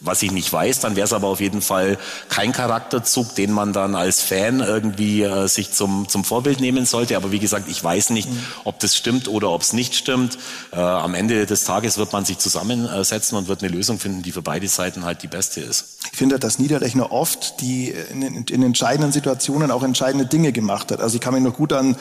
was ich nicht weiß, dann wäre es aber auf jeden Fall kein Charakterzug, den man dann als Fan irgendwie äh, sich zum, zum Vorbild nehmen sollte. Aber wie gesagt, ich weiß nicht, mhm. ob das stimmt oder ob es nicht stimmt. Äh, am Ende des Tages wird man sich zusammensetzen und wird eine Lösung finden, die für beide Seiten halt die beste ist. Ich finde, dass Niederlechner oft die in, in entscheidenden Situationen auch entscheidende Dinge gemacht hat. Also ich kann mich noch gut an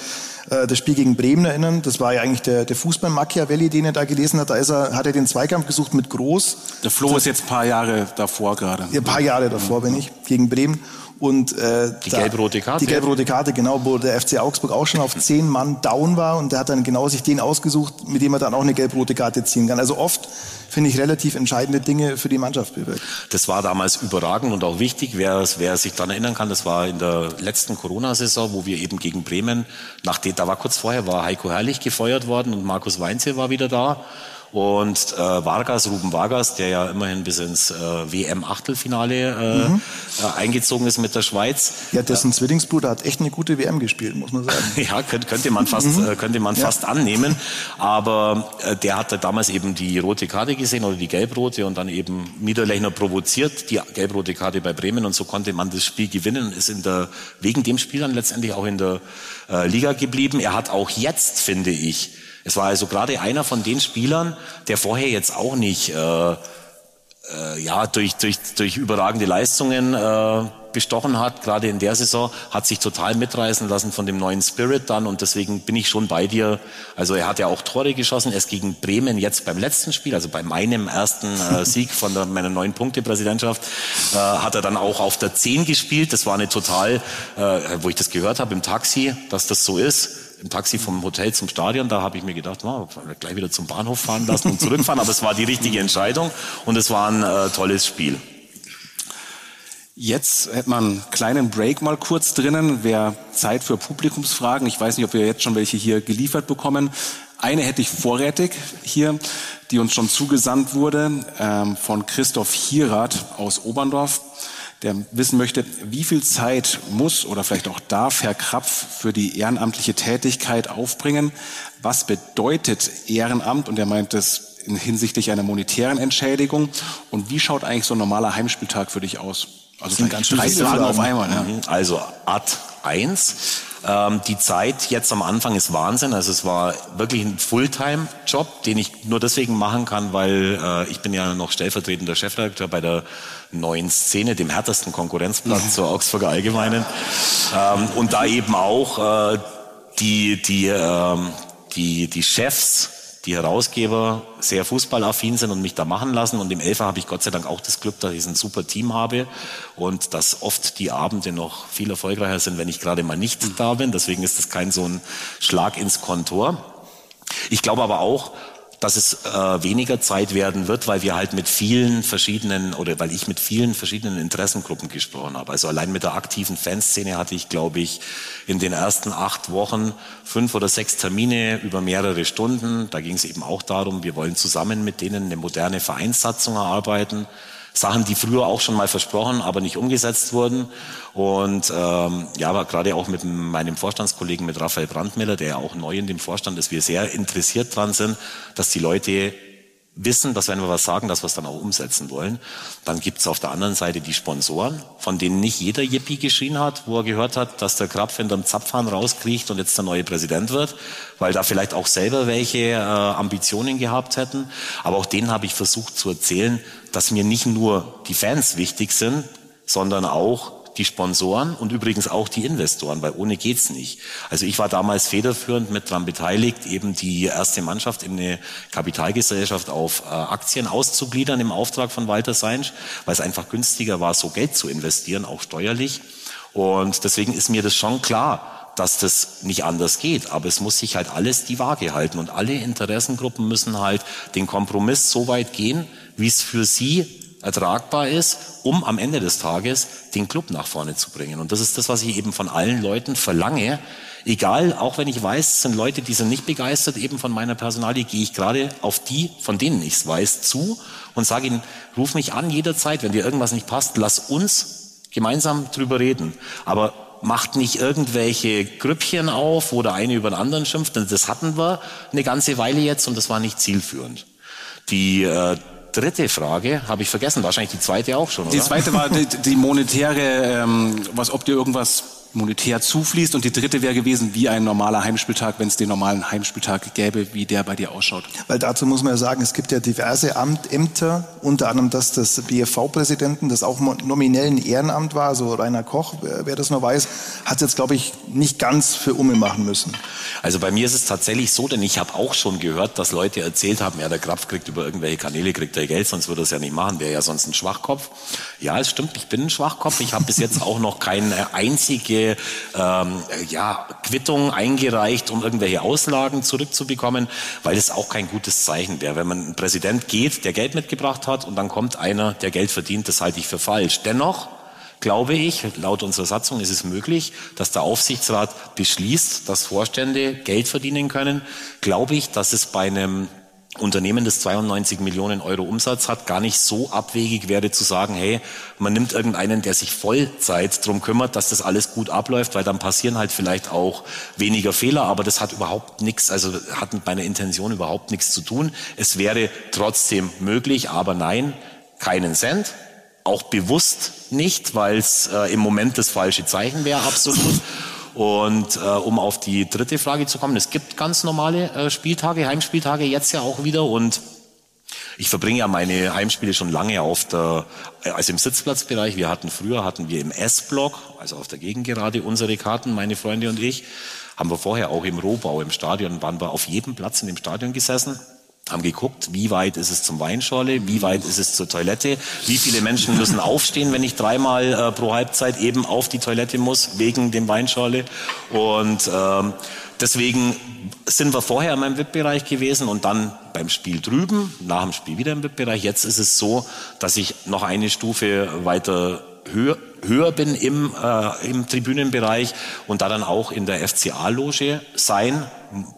äh, das Spiel gegen Bremen erinnern. Das war ja eigentlich der, der Fußball Machiavelli, den er da gelesen hat. Da ist er, hat er den Zweikampf gesucht mit Groß. Der Flo das, ist jetzt ein paar Jahre davor gerade. Ja, ein paar Jahre davor bin ich, gegen Bremen. Und äh, die gelb-rote Karte. Die gelb-rote Karte, genau, wo der FC Augsburg auch schon auf zehn Mann down war und der hat dann genau sich den ausgesucht, mit dem er dann auch eine gelb-rote Karte ziehen kann. Also oft finde ich relativ entscheidende Dinge für die Mannschaft bewirkt. Das war damals überragend und auch wichtig. Wer, wer sich daran erinnern kann, das war in der letzten Corona-Saison, wo wir eben gegen Bremen, nach da war kurz vorher, war Heiko Herrlich gefeuert worden und Markus Weinze war wieder da. Und äh, Vargas, Ruben Vargas, der ja immerhin bis ins äh, WM-Achtelfinale äh, mhm. äh, eingezogen ist mit der Schweiz. Ja, dessen Zwillingsbruder hat echt eine gute WM gespielt, muss man sagen. ja, könnte, könnte man fast, mhm. äh, könnte man ja. fast annehmen. Aber äh, der hatte damals eben die rote Karte gesehen oder die gelbrote und dann eben Niederlechner provoziert, die gelbrote Karte bei Bremen und so konnte man das Spiel gewinnen und ist in der, wegen dem Spiel dann letztendlich auch in der äh, Liga geblieben. Er hat auch jetzt, finde ich, es war also gerade einer von den Spielern, der vorher jetzt auch nicht äh, äh, ja, durch, durch, durch überragende Leistungen äh, bestochen hat, gerade in der Saison, hat sich total mitreißen lassen von dem neuen Spirit dann und deswegen bin ich schon bei dir. Also er hat ja auch Tore geschossen, erst gegen Bremen jetzt beim letzten Spiel, also bei meinem ersten äh, Sieg von der, meiner neuen Punkte-Präsidentschaft, äh, hat er dann auch auf der 10 gespielt. Das war eine total, äh, wo ich das gehört habe im Taxi, dass das so ist im Taxi vom Hotel zum Stadion, da habe ich mir gedacht, oh, gleich wieder zum Bahnhof fahren lassen und zurückfahren, aber es war die richtige Entscheidung und es war ein äh, tolles Spiel. Jetzt hätte man einen kleinen Break mal kurz drinnen, wäre Zeit für Publikumsfragen. Ich weiß nicht, ob wir jetzt schon welche hier geliefert bekommen. Eine hätte ich vorrätig hier, die uns schon zugesandt wurde, ähm, von Christoph Hierath aus Oberndorf, der wissen möchte, wie viel Zeit muss oder vielleicht auch darf Herr Krapf für die ehrenamtliche Tätigkeit aufbringen? Was bedeutet Ehrenamt? Und er meint es hinsichtlich einer monetären Entschädigung. Und wie schaut eigentlich so ein normaler Heimspieltag für dich aus? Also sind ganz drei Fragen auf einmal. Mhm. Also Art 1. Ähm, die Zeit jetzt am Anfang ist Wahnsinn. Also es war wirklich ein Fulltime-Job, den ich nur deswegen machen kann, weil äh, ich bin ja noch stellvertretender Chefredakteur bei der neuen Szene, dem härtesten Konkurrenzblatt mhm. zur Augsburger Allgemeinen. Ähm, und da eben auch äh, die, die, ähm, die, die Chefs die Herausgeber sehr fußballaffin sind und mich da machen lassen. Und im Elfer habe ich Gott sei Dank auch das Glück, dass ich ein super Team habe und dass oft die Abende noch viel erfolgreicher sind, wenn ich gerade mal nicht da bin. Deswegen ist das kein so ein Schlag ins Kontor. Ich glaube aber auch, dass es äh, weniger Zeit werden wird, weil wir halt mit vielen verschiedenen oder weil ich mit vielen verschiedenen Interessengruppen gesprochen habe. Also allein mit der aktiven Fanszene hatte ich, glaube ich, in den ersten acht Wochen fünf oder sechs Termine über mehrere Stunden. Da ging es eben auch darum, wir wollen zusammen mit denen eine moderne Vereinssatzung erarbeiten. Sachen, die früher auch schon mal versprochen, aber nicht umgesetzt wurden. Und ähm, ja, aber gerade auch mit meinem Vorstandskollegen, mit Raphael Brandmiller, der ja auch neu in dem Vorstand ist, wir sehr interessiert dran sind, dass die Leute wissen, dass wenn wir was sagen, dass wir es dann auch umsetzen wollen. Dann gibt's auf der anderen Seite die Sponsoren, von denen nicht jeder Yippie geschrien hat, wo er gehört hat, dass der Krapf hinterm Zapfhahn rauskriecht und jetzt der neue Präsident wird, weil da vielleicht auch selber welche äh, Ambitionen gehabt hätten. Aber auch denen habe ich versucht zu erzählen, dass mir nicht nur die Fans wichtig sind, sondern auch die Sponsoren und übrigens auch die Investoren, weil ohne geht's nicht. Also ich war damals federführend mit dran beteiligt, eben die erste Mannschaft in eine Kapitalgesellschaft auf äh, Aktien auszugliedern im Auftrag von Walter Seinsch, weil es einfach günstiger war, so Geld zu investieren, auch steuerlich. Und deswegen ist mir das schon klar, dass das nicht anders geht. Aber es muss sich halt alles die Waage halten. Und alle Interessengruppen müssen halt den Kompromiss so weit gehen, wie es für sie ertragbar ist, um am Ende des Tages den Club nach vorne zu bringen. Und das ist das, was ich eben von allen Leuten verlange. Egal, auch wenn ich weiß, es sind Leute, die sind nicht begeistert eben von meiner Personalie, gehe ich gerade auf die, von denen ich es weiß, zu und sage ihnen, ruf mich an jederzeit, wenn dir irgendwas nicht passt, lass uns gemeinsam drüber reden. Aber macht nicht irgendwelche Grüppchen auf, wo der eine über den anderen schimpft. Das hatten wir eine ganze Weile jetzt und das war nicht zielführend. Die äh, dritte Frage habe ich vergessen, wahrscheinlich die zweite auch schon. Oder? Die zweite war die, die monetäre, ähm, was, ob dir irgendwas monetär zufließt. Und die dritte wäre gewesen, wie ein normaler Heimspieltag, wenn es den normalen Heimspieltag gäbe, wie der bei dir ausschaut. Weil dazu muss man ja sagen, es gibt ja diverse Amt, Ämter, unter anderem das des BFV-Präsidenten, das auch nominell ein Ehrenamt war, also Rainer Koch, wer das noch weiß, hat es jetzt, glaube ich, nicht ganz für Umme machen müssen. Also bei mir ist es tatsächlich so, denn ich habe auch schon gehört, dass Leute erzählt haben, ja, der Krapf kriegt über irgendwelche Kanäle kriegt er Geld, sonst würde er es ja nicht machen, wäre ja sonst ein Schwachkopf. Ja, es stimmt, ich bin ein Schwachkopf. Ich habe bis jetzt auch noch keine einzige ähm, ja, Quittung eingereicht, um irgendwelche Auslagen zurückzubekommen, weil es auch kein gutes Zeichen wäre. Wenn man ein Präsident geht, der Geld mitgebracht hat und dann kommt einer, der Geld verdient, das halte ich für falsch. Dennoch glaube ich, laut unserer Satzung ist es möglich, dass der Aufsichtsrat beschließt, dass Vorstände Geld verdienen können. Glaube ich, dass es bei einem Unternehmen, das 92 Millionen Euro Umsatz hat, gar nicht so abwegig wäre zu sagen, hey, man nimmt irgendeinen, der sich Vollzeit drum kümmert, dass das alles gut abläuft, weil dann passieren halt vielleicht auch weniger Fehler, aber das hat überhaupt nichts, also hat mit meiner Intention überhaupt nichts zu tun. Es wäre trotzdem möglich, aber nein, keinen Cent, auch bewusst nicht, weil es äh, im Moment das falsche Zeichen wäre, absolut. Und äh, um auf die dritte Frage zu kommen, es gibt ganz normale äh, Spieltage, Heimspieltage jetzt ja auch wieder und Ich verbringe ja meine Heimspiele schon lange auf der, also im Sitzplatzbereich. Wir hatten früher, hatten wir im S-Block, also auf der Gegengerade, unsere Karten, meine Freunde und ich. Haben wir vorher auch im Rohbau, im Stadion, waren wir auf jedem Platz in dem Stadion gesessen haben geguckt, wie weit ist es zum Weinschorle, wie weit ist es zur Toilette, wie viele Menschen müssen aufstehen, wenn ich dreimal äh, pro Halbzeit eben auf die Toilette muss, wegen dem Weinschorle. Und ähm, deswegen sind wir vorher in meinem VIP-Bereich gewesen und dann beim Spiel drüben, nach dem Spiel wieder im VIP-Bereich. Jetzt ist es so, dass ich noch eine Stufe weiter höher, höher bin im, äh, im Tribünenbereich und da dann auch in der FCA-Loge sein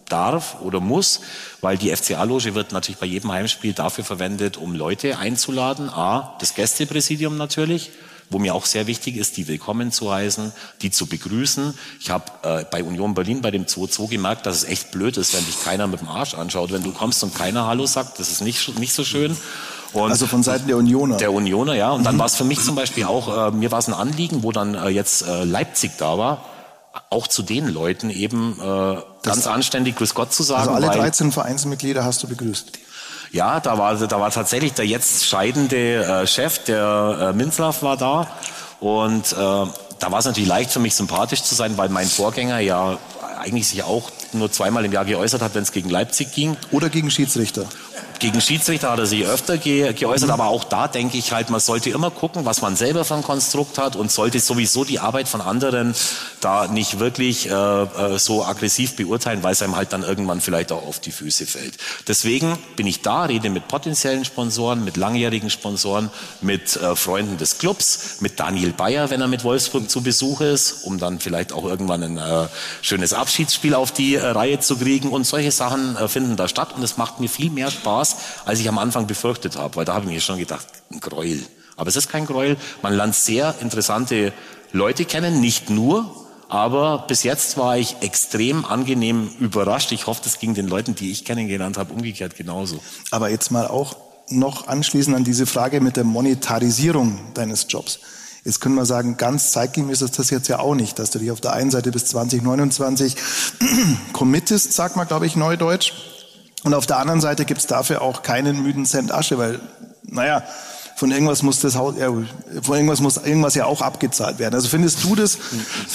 darf oder muss, weil die FCA-Loge wird natürlich bei jedem Heimspiel dafür verwendet, um Leute einzuladen. A, das Gästepräsidium natürlich, wo mir auch sehr wichtig ist, die willkommen zu heißen, die zu begrüßen. Ich habe äh, bei Union Berlin bei dem 2-2 gemerkt, dass es echt blöd ist, wenn dich keiner mit dem Arsch anschaut. Wenn du kommst und keiner Hallo sagt, das ist nicht, nicht so schön. Und also von Seiten der Unioner. Der Unioner, ja. Und dann mhm. war es für mich zum Beispiel auch, äh, mir war es ein Anliegen, wo dann äh, jetzt äh, Leipzig da war, auch zu den Leuten eben äh, ganz anständig Grüß Gott zu sagen. Also alle 13 Vereinsmitglieder hast du begrüßt. Ja, da war, da war tatsächlich der jetzt scheidende äh, Chef, der äh, Minzlaff war da. Und äh, da war es natürlich leicht für mich sympathisch zu sein, weil mein Vorgänger ja eigentlich sich auch nur zweimal im Jahr geäußert hat, wenn es gegen Leipzig ging. Oder gegen Schiedsrichter. Gegen Schiedsrichter hat er sich öfter ge geäußert, mhm. aber auch da denke ich halt, man sollte immer gucken, was man selber für ein Konstrukt hat und sollte sowieso die Arbeit von anderen da nicht wirklich äh, äh, so aggressiv beurteilen, weil es einem halt dann irgendwann vielleicht auch auf die Füße fällt. Deswegen bin ich da, rede mit potenziellen Sponsoren, mit langjährigen Sponsoren, mit äh, Freunden des Clubs, mit Daniel Bayer, wenn er mit Wolfsburg zu Besuch ist, um dann vielleicht auch irgendwann ein äh, schönes Abschiedsspiel auf die äh, Reihe zu kriegen und solche Sachen äh, finden da statt und es macht mir viel mehr Spaß, als ich am Anfang befürchtet habe, weil da habe ich mir schon gedacht, ein Gräuel. Aber es ist kein Gräuel. Man lernt sehr interessante Leute kennen, nicht nur, aber bis jetzt war ich extrem angenehm überrascht. Ich hoffe, das ging den Leuten, die ich kennengelernt habe, umgekehrt genauso. Aber jetzt mal auch noch anschließend an diese Frage mit der Monetarisierung deines Jobs. Jetzt können wir sagen, ganz zeitgemäß ist das jetzt ja auch nicht, dass du dich auf der einen Seite bis 2029 committest, sagt man, glaube ich, neudeutsch, und auf der anderen Seite gibt's dafür auch keinen müden Cent Asche, weil, naja, von irgendwas muss das Haus, ja, von irgendwas muss irgendwas ja auch abgezahlt werden. Also findest du das?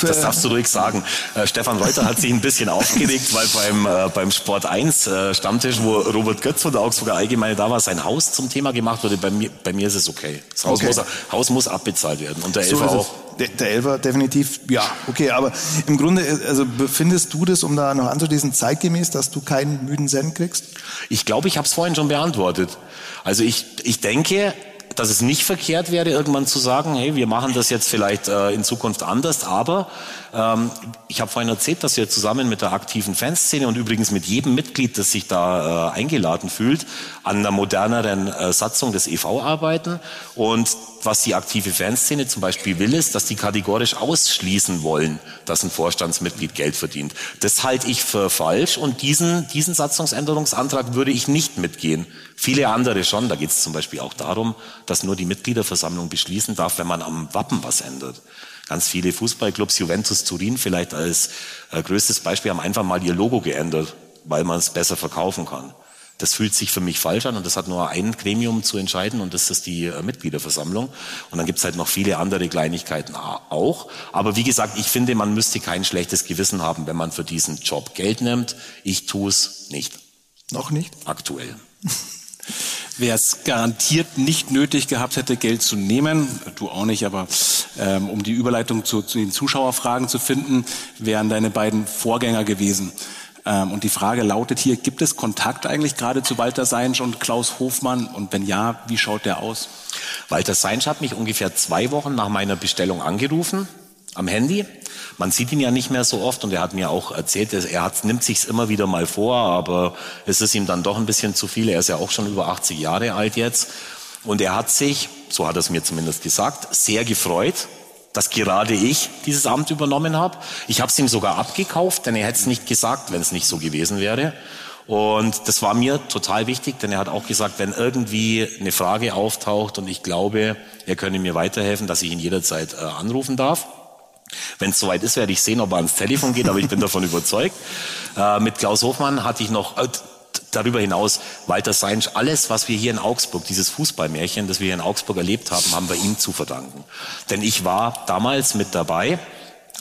Das darfst du ruhig sagen. Äh, Stefan Reuter hat sich ein bisschen aufgeregt, weil beim äh, beim Sport 1 äh, Stammtisch, wo Robert Götz von der Augsburger Allgemeine da war, sein Haus zum Thema gemacht wurde. Bei mir bei mir ist es okay. Das Haus, okay. muss, Haus muss abbezahlt werden und der so Elfer auch. Der, der Elfer definitiv, ja, okay, aber im Grunde, also findest du das, um da noch anzuschließen, zeitgemäß, dass du keinen müden Cent kriegst? Ich glaube, ich habe es vorhin schon beantwortet. Also ich, ich denke, dass es nicht verkehrt wäre, irgendwann zu sagen, hey, wir machen das jetzt vielleicht äh, in Zukunft anders, aber ähm, ich habe vorhin erzählt, dass wir zusammen mit der aktiven Fanszene und übrigens mit jedem Mitglied, das sich da äh, eingeladen fühlt, an einer moderneren äh, Satzung des EV arbeiten und was die aktive Fanszene zum Beispiel will, ist, dass die kategorisch ausschließen wollen, dass ein Vorstandsmitglied Geld verdient. Das halte ich für falsch und diesen, diesen Satzungsänderungsantrag würde ich nicht mitgehen. Viele andere schon. Da geht es zum Beispiel auch darum, dass nur die Mitgliederversammlung beschließen darf, wenn man am Wappen was ändert. Ganz viele Fußballclubs, Juventus Turin vielleicht als äh, größtes Beispiel, haben einfach mal ihr Logo geändert, weil man es besser verkaufen kann. Das fühlt sich für mich falsch an und das hat nur ein Gremium zu entscheiden und das ist die äh, Mitgliederversammlung. Und dann gibt es halt noch viele andere Kleinigkeiten auch. Aber wie gesagt, ich finde, man müsste kein schlechtes Gewissen haben, wenn man für diesen Job Geld nimmt. Ich tue es nicht. Noch nicht? Aktuell. Wer es garantiert nicht nötig gehabt hätte, Geld zu nehmen, du auch nicht, aber ähm, um die Überleitung zu, zu den Zuschauerfragen zu finden, wären deine beiden Vorgänger gewesen. Ähm, und die Frage lautet hier, gibt es Kontakt eigentlich gerade zu Walter Seinsch und Klaus Hofmann? Und wenn ja, wie schaut der aus? Walter Seinsch hat mich ungefähr zwei Wochen nach meiner Bestellung angerufen am Handy. Man sieht ihn ja nicht mehr so oft und er hat mir auch erzählt, er hat, nimmt sich's immer wieder mal vor, aber es ist ihm dann doch ein bisschen zu viel. Er ist ja auch schon über 80 Jahre alt jetzt und er hat sich, so hat er es mir zumindest gesagt, sehr gefreut, dass gerade ich dieses Amt übernommen habe. Ich habe es ihm sogar abgekauft, denn er hätte es nicht gesagt, wenn es nicht so gewesen wäre. Und das war mir total wichtig, denn er hat auch gesagt, wenn irgendwie eine Frage auftaucht und ich glaube, er könne mir weiterhelfen, dass ich ihn jederzeit äh, anrufen darf. Wenn es soweit ist, werde ich sehen, ob er ans Telefon geht, aber ich bin davon überzeugt. Äh, mit Klaus Hofmann hatte ich noch, äh, darüber hinaus Walter Seinsch, alles, was wir hier in Augsburg, dieses Fußballmärchen, das wir hier in Augsburg erlebt haben, haben wir ihm zu verdanken. Denn ich war damals mit dabei,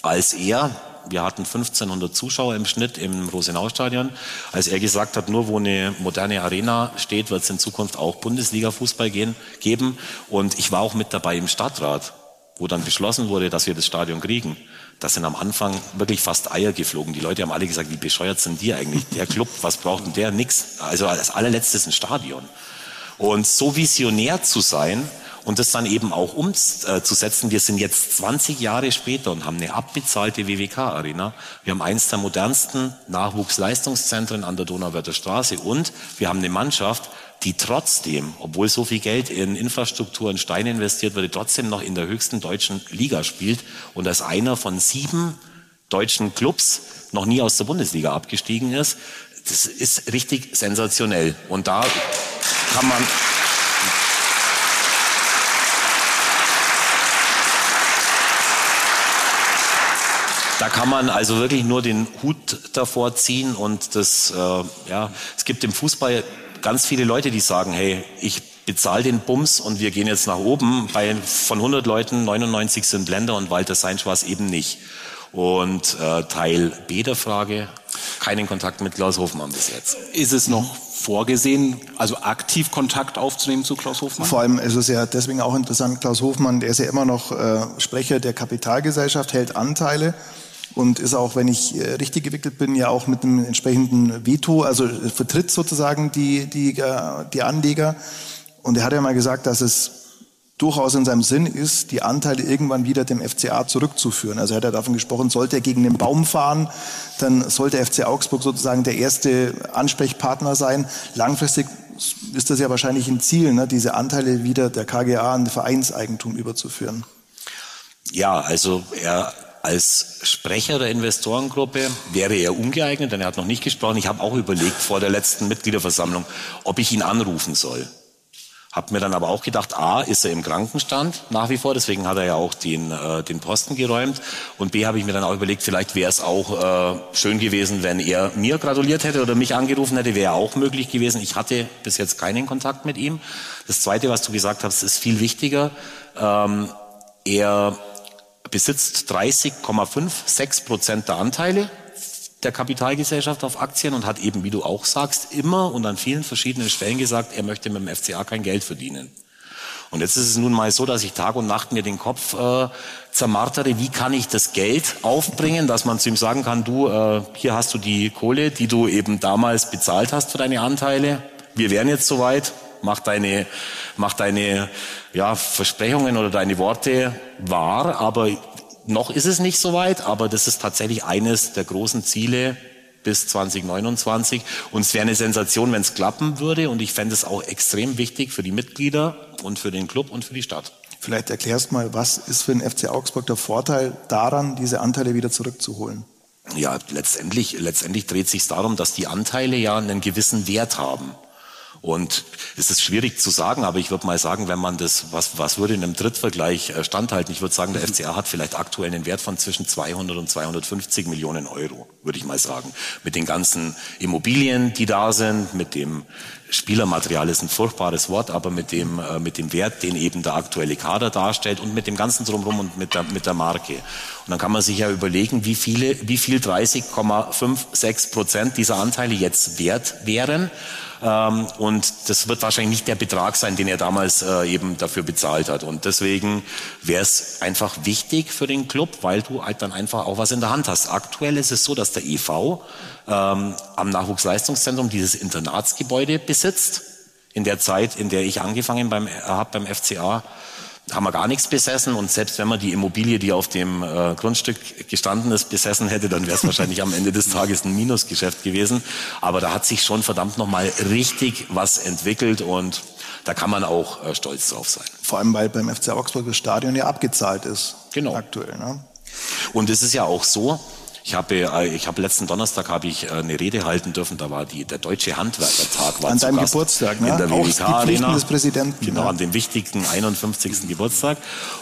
als er, wir hatten 1500 Zuschauer im Schnitt im Rosenau-Stadion, als er gesagt hat, nur wo eine moderne Arena steht, wird es in Zukunft auch Bundesliga-Fußball geben. Und ich war auch mit dabei im Stadtrat, wo dann beschlossen wurde, dass wir das Stadion kriegen. Da sind am Anfang wirklich fast Eier geflogen. Die Leute haben alle gesagt, wie bescheuert sind die eigentlich? Der Club, was braucht denn der? Nix. Also als allerletztes ein Stadion. Und so visionär zu sein und das dann eben auch umzusetzen. Wir sind jetzt 20 Jahre später und haben eine abbezahlte WWK-Arena. Wir haben eins der modernsten Nachwuchsleistungszentren an der Donauwörther Straße und wir haben eine Mannschaft, die trotzdem, obwohl so viel Geld in Infrastruktur und Steine investiert wurde, trotzdem noch in der höchsten deutschen Liga spielt und als einer von sieben deutschen Clubs noch nie aus der Bundesliga abgestiegen ist. Das ist richtig sensationell. Und da kann man, Da kann man also wirklich nur den Hut davor ziehen und das, äh, ja, es gibt im Fußball ganz viele Leute, die sagen, hey, ich bezahle den Bums und wir gehen jetzt nach oben. Bei, von 100 Leuten, 99 sind Blender und Walter Seinsch war es eben nicht. Und äh, Teil B der Frage, keinen Kontakt mit Klaus Hofmann bis jetzt. Ist es noch vorgesehen, also aktiv Kontakt aufzunehmen zu Klaus Hofmann? Vor allem ist es ja deswegen auch interessant, Klaus Hofmann, der ist ja immer noch äh, Sprecher der Kapitalgesellschaft, hält Anteile und ist auch, wenn ich äh, richtig gewickelt bin, ja auch mit einem entsprechenden Veto, also vertritt sozusagen die, die, äh, die Anleger. Und er hat ja mal gesagt, dass es durchaus in seinem Sinn ist, die Anteile irgendwann wieder dem FCA zurückzuführen. Also er hat ja davon gesprochen, sollte er gegen den Baum fahren, dann sollte FC Augsburg sozusagen der erste Ansprechpartner sein. Langfristig ist das ja wahrscheinlich ein Ziel, ne, diese Anteile wieder der KGA an Vereinseigentum überzuführen. Ja, also er als Sprecher der Investorengruppe wäre er ungeeignet, denn er hat noch nicht gesprochen. Ich habe auch überlegt vor der letzten Mitgliederversammlung, ob ich ihn anrufen soll. Hab mir dann aber auch gedacht, A, ist er im Krankenstand nach wie vor, deswegen hat er ja auch den, äh, den Posten geräumt. Und B, habe ich mir dann auch überlegt, vielleicht wäre es auch äh, schön gewesen, wenn er mir gratuliert hätte oder mich angerufen hätte, wäre auch möglich gewesen. Ich hatte bis jetzt keinen Kontakt mit ihm. Das Zweite, was du gesagt hast, ist viel wichtiger. Ähm, er besitzt 30,56 Prozent der Anteile der Kapitalgesellschaft auf Aktien und hat eben, wie du auch sagst, immer und an vielen verschiedenen Stellen gesagt, er möchte mit dem FCA kein Geld verdienen. Und jetzt ist es nun mal so, dass ich Tag und Nacht mir den Kopf äh, zermartere, wie kann ich das Geld aufbringen, dass man zu ihm sagen kann, du, äh, hier hast du die Kohle, die du eben damals bezahlt hast für deine Anteile. Wir wären jetzt soweit, mach deine, mach deine ja, Versprechungen oder deine Worte wahr, aber noch ist es nicht so weit, aber das ist tatsächlich eines der großen Ziele bis 2029. Und es wäre eine Sensation, wenn es klappen würde. Und ich fände es auch extrem wichtig für die Mitglieder und für den Club und für die Stadt. Vielleicht erklärst mal, was ist für den FC Augsburg der Vorteil daran, diese Anteile wieder zurückzuholen? Ja, letztendlich, letztendlich dreht sich darum, dass die Anteile ja einen gewissen Wert haben. Und es ist schwierig zu sagen, aber ich würde mal sagen, wenn man das, was, was würde in einem Drittvergleich äh, standhalten? Ich würde sagen, der FCA hat vielleicht aktuell einen Wert von zwischen 200 und 250 Millionen Euro, würde ich mal sagen. Mit den ganzen Immobilien, die da sind, mit dem Spielermaterial ist ein furchtbares Wort, aber mit dem, äh, mit dem Wert, den eben der aktuelle Kader darstellt und mit dem ganzen drumherum und mit der, mit der Marke. Und dann kann man sich ja überlegen, wie viele, wie viel 30,56 Prozent dieser Anteile jetzt wert wären. Ähm, und das wird wahrscheinlich nicht der Betrag sein, den er damals äh, eben dafür bezahlt hat. Und deswegen wäre es einfach wichtig für den Club, weil du halt dann einfach auch was in der Hand hast. Aktuell ist es so, dass der EV ähm, am Nachwuchsleistungszentrum dieses Internatsgebäude besitzt. In der Zeit, in der ich angefangen beim, äh, habe beim FCA, haben wir gar nichts besessen und selbst wenn man die Immobilie, die auf dem äh, Grundstück gestanden ist, besessen hätte, dann wäre es wahrscheinlich am Ende des Tages ein Minusgeschäft gewesen. Aber da hat sich schon verdammt nochmal richtig was entwickelt und da kann man auch äh, stolz drauf sein. Vor allem, weil beim FC Augsburg das Stadion ja abgezahlt ist. Genau. Aktuell. Ne? Und es ist ja auch so, Ich habe, äh, ich habe letzten Donnerstag habe ich äh, eine Rede halten dürfen. Da war die, der Deutsche Handwerkertag. War an deinem Geburtstag, ne? In der WWK Arena. des Präsidenten. Genau, ja. an dem wichtigen 51. Geburtstag.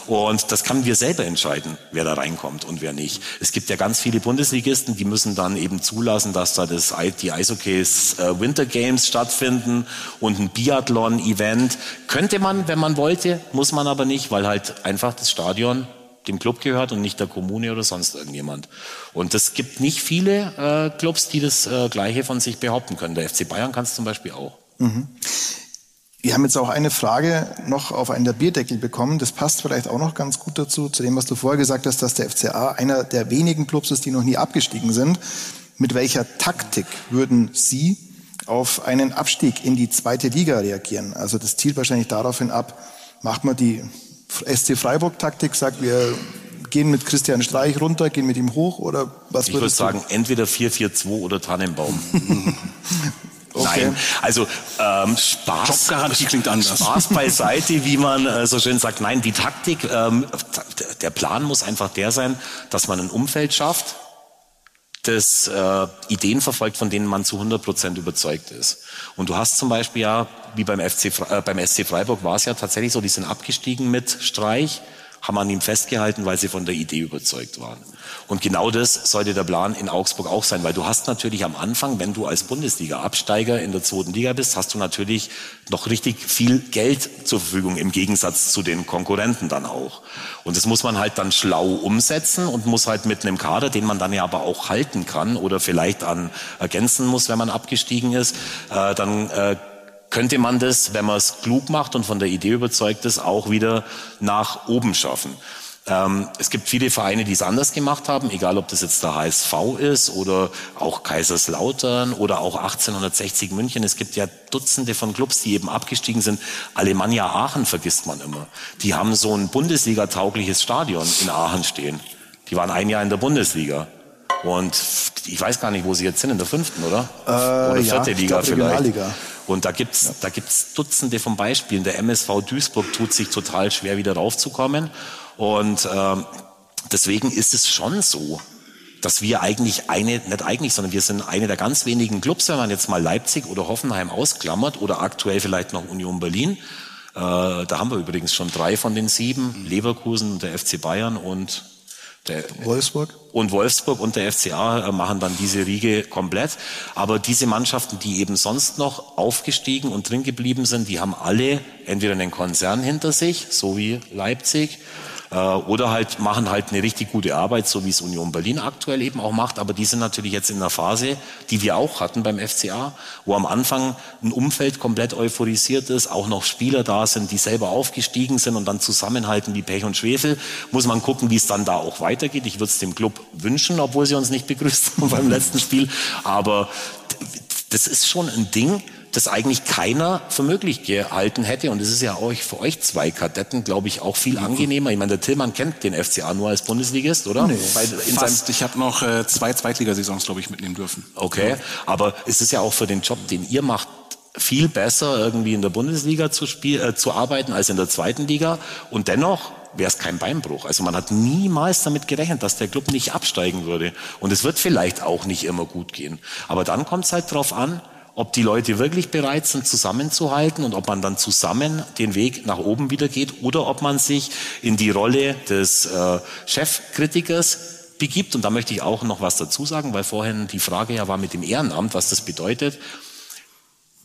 Und das können wir selber entscheiden, wer da reinkommt und wer nicht. Es gibt ja ganz viele Bundesligisten, die müssen dann eben zulassen, dass da das, die Eishockeys äh, Winter Games stattfinden und ein Biathlon-Event. Könnte man, wenn man wollte, muss man aber nicht, weil halt einfach das Stadion dem Club gehört und nicht der Kommune oder sonst irgendjemand. Und es gibt nicht viele äh, Clubs, die das äh, Gleiche von sich behaupten können. Der FC Bayern kann es zum Beispiel auch. Mhm. Wir haben jetzt auch eine Frage noch auf einen der Bierdeckel bekommen. Das passt vielleicht auch noch ganz gut dazu, zu dem, was du vorher gesagt hast, dass der FCA einer der wenigen Clubs ist, die noch nie abgestiegen sind. Mit welcher Taktik würden Sie auf einen Abstieg in die zweite Liga reagieren? Also das zielt wahrscheinlich daraufhin ab, macht man die SC Freiburg-Taktik sagt, wir gehen mit Christian Streich runter, gehen mit ihm hoch oder was Ich würde sagen, entweder 4-4-2 oder Tannenbaum. Okay. Nein, also ähm, Spaß, klingt anders. Spaß beiseite, wie man äh, so schön sagt. Nein, die Taktik, ähm, der Plan muss einfach der sein, dass man ein Umfeld schafft, das äh, Ideen verfolgt, von denen man zu 100 Prozent überzeugt ist. Und du hast zum Beispiel ja, wie beim, FC, äh, beim SC Freiburg war es ja tatsächlich so, die sind abgestiegen mit Streich, haben an ihm festgehalten, weil sie von der Idee überzeugt waren. Und genau das sollte der Plan in Augsburg auch sein, weil du hast natürlich am Anfang, wenn du als Bundesliga-Absteiger in der zweiten Liga bist, hast du natürlich noch richtig viel Geld zur Verfügung im Gegensatz zu den Konkurrenten dann auch. Und das muss man halt dann schlau umsetzen und muss halt mit einem Kader, den man dann ja aber auch halten kann oder vielleicht an ergänzen muss, wenn man abgestiegen ist, äh, dann äh, könnte man das, wenn man es klug macht und von der Idee überzeugt ist, auch wieder nach oben schaffen. Ähm, es gibt viele Vereine, die es anders gemacht haben, egal ob das jetzt der HSV ist oder auch Kaiserslautern oder auch 1860 München. Es gibt ja Dutzende von Clubs, die eben abgestiegen sind. Alemannia Aachen vergisst man immer. Die haben so ein Bundesliga-taugliches Stadion in Aachen stehen. Die waren ein Jahr in der Bundesliga. Und ich weiß gar nicht, wo sie jetzt sind, in der fünften, oder? Äh, oder vierte ja, Liga vielleicht. Und da gibt's, ja. da gibt's Dutzende von Beispielen. Der MSV Duisburg tut sich total schwer, wieder raufzukommen. Und ähm, deswegen ist es schon so, dass wir eigentlich eine, nicht eigentlich, sondern wir sind eine der ganz wenigen Clubs, wenn man jetzt mal Leipzig oder Hoffenheim ausklammert oder aktuell vielleicht noch Union Berlin. Äh, da haben wir übrigens schon drei von den sieben, Leverkusen, der FC Bayern und der Wolfsburg? Und Wolfsburg und der FCA äh, machen dann diese Riege komplett. Aber diese Mannschaften, die eben sonst noch aufgestiegen und drin geblieben sind, die haben alle entweder einen Konzern hinter sich, so wie Leipzig, äh, oder halt machen halt eine richtig gute Arbeit, so wie es Union Berlin aktuell eben auch macht. Aber die sind natürlich jetzt in einer Phase, die wir auch hatten beim FCA, wo am Anfang ein Umfeld komplett euphorisiert ist, auch noch Spieler da sind, die selber aufgestiegen sind und dann zusammenhalten wie Pech und Schwefel. Muss man gucken, wie es dann da auch weitergeht. Ich würde es dem Club wünschen, obwohl sie uns nicht begrüßt haben beim letzten Spiel. Aber das ist schon ein Ding, das eigentlich keiner für möglich gehalten hätte. Und es ist ja auch für euch zwei Kadetten, glaube ich, auch viel angenehmer. Ich meine, der Tillmann kennt den FCA nur als Bundesligist, oder? Nee, Bei, fast. Ich habe noch äh, zwei Zweitligasaisons, glaube ich, mitnehmen dürfen. Okay, ja. aber es ist ja auch für den Job, den ihr macht, viel besser, irgendwie in der Bundesliga zu, spiel, äh, zu arbeiten als in der zweiten Liga. Und dennoch wäre es kein Beinbruch. Also man hat niemals damit gerechnet, dass der Club nicht absteigen würde. Und es wird vielleicht auch nicht immer gut gehen. Aber dann kommt es halt drauf an, ob die Leute wirklich bereit sind, zusammenzuhalten und ob man dann zusammen den Weg nach oben wieder geht oder ob man sich in die Rolle des äh, Chefkritikers begibt. Und da möchte ich auch noch was dazu sagen, weil vorhin die Frage ja war mit dem Ehrenamt, was das bedeutet.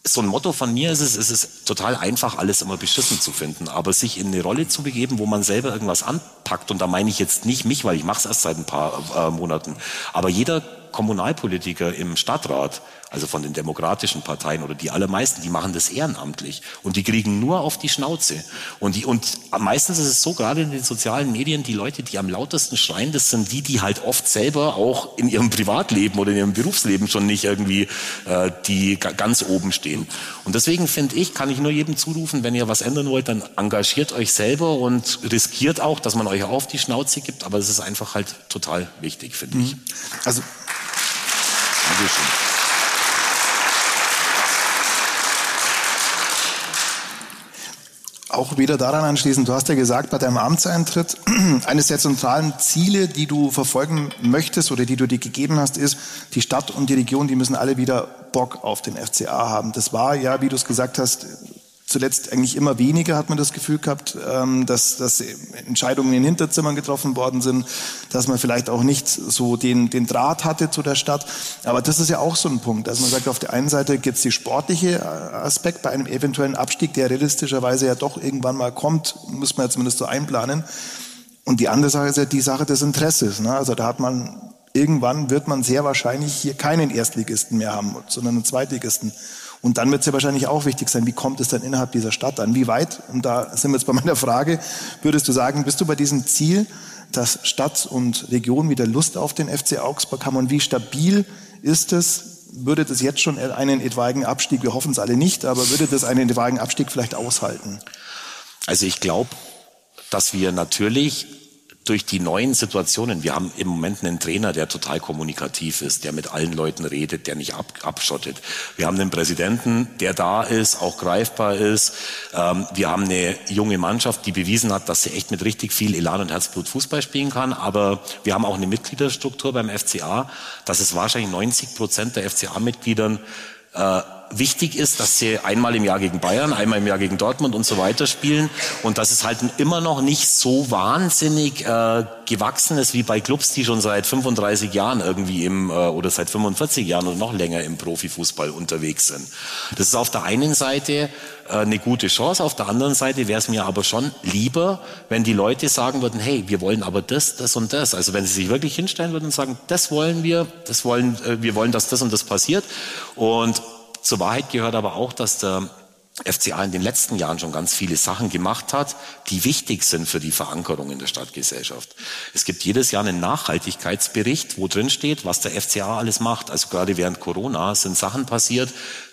So ein Motto von mir ist es, es ist total einfach, alles immer beschissen zu finden, aber sich in eine Rolle zu begeben, wo man selber irgendwas anpackt, und da meine ich jetzt nicht mich, weil ich mache es erst seit ein paar äh, Monaten, aber jeder Kommunalpolitiker im Stadtrat, also von den demokratischen Parteien oder die allermeisten, die machen das ehrenamtlich und die kriegen nur auf die Schnauze. Und, die, und meistens ist es so, gerade in den sozialen Medien, die Leute, die am lautesten schreien, das sind die, die halt oft selber auch in ihrem Privatleben oder in ihrem Berufsleben schon nicht irgendwie äh, die ganz oben stehen. Und deswegen finde ich, kann ich nur jedem zurufen, wenn ihr was ändern wollt, dann engagiert euch selber und riskiert auch, dass man euch auf die Schnauze gibt, aber es ist einfach halt total wichtig, finde mhm. ich. Also Dankeschön. Auch wieder daran anschließen. Du hast ja gesagt, bei deinem Amtseintritt, eines der zentralen Ziele, die du verfolgen möchtest oder die du dir gegeben hast, ist, die Stadt und die Region, die müssen alle wieder Bock auf den FCA haben. Das war ja, wie du es gesagt hast, zuletzt eigentlich immer weniger, hat man das Gefühl gehabt, ähm, dass, dass Entscheidungen in Hinterzimmern getroffen worden sind, dass man vielleicht auch nicht so den, den Draht hatte zu der Stadt. Aber das ist ja auch so ein Punkt. Also man sagt, auf der einen Seite gibt es die sportliche äh, Aspekt bei einem eventuellen Abstieg, der realistischerweise ja doch irgendwann mal kommt, muss man ja zumindest so einplanen. Und die andere Sache ist ja die Sache des Interesses. Ne? Also da hat man irgendwann wird man sehr wahrscheinlich hier keinen Erstligisten mehr haben, sondern einen Zweitligisten. Und dann wird es ja wahrscheinlich auch wichtig sein, wie kommt es dann innerhalb dieser Stadt an? Wie weit, und da sind wir jetzt bei meiner Frage, würdest du sagen, bist du bei diesem Ziel, dass Stadt und Region wieder Lust auf den FC Augsburg haben und wie stabil ist es? Würde das jetzt schon einen etwaigen Abstieg, wir hoffen es alle nicht, aber würde das einen etwaigen Abstieg vielleicht aushalten? Also ich glaube, dass wir natürlich durch die neuen Situationen, wir haben im Moment einen Trainer, der total kommunikativ ist, der mit allen Leuten redet, der nicht ab, abschottet. Wir haben einen Präsidenten, der da ist, auch greifbar ist. Ähm, wir haben eine junge Mannschaft, die bewiesen hat, dass sie echt mit richtig viel Elan und Herzblut Fußball spielen kann. Aber wir haben auch eine Mitgliederstruktur beim FCA, dass es wahrscheinlich 90 Prozent der FCA-Mitgliedern äh, wichtig ist, dass sie einmal im Jahr gegen Bayern, einmal im Jahr gegen Dortmund und so weiter spielen und dass es halt immer noch nicht so wahnsinnig äh, gewachsen ist wie bei Clubs, die schon seit 35 Jahren irgendwie im äh, oder seit 45 Jahren oder noch länger im Profifußball unterwegs sind. Das ist auf der einen Seite äh, eine gute Chance, auf der anderen Seite wäre es mir aber schon lieber, wenn die Leute sagen würden, hey, wir wollen aber das, das und das. Also wenn sie sich wirklich hinstellen würden und sagen, das wollen wir, das wollen, äh, wir wollen, dass das und das passiert und zur Wahrheit gehört aber auch, dass der FCA in den letzten Jahren schon ganz viele Sachen gemacht hat, die wichtig sind für die Verankerung in der Stadtgesellschaft. Es gibt jedes Jahr einen Nachhaltigkeitsbericht, wo drin steht, was der FCA alles macht. Also gerade während Corona sind Sachen passiert,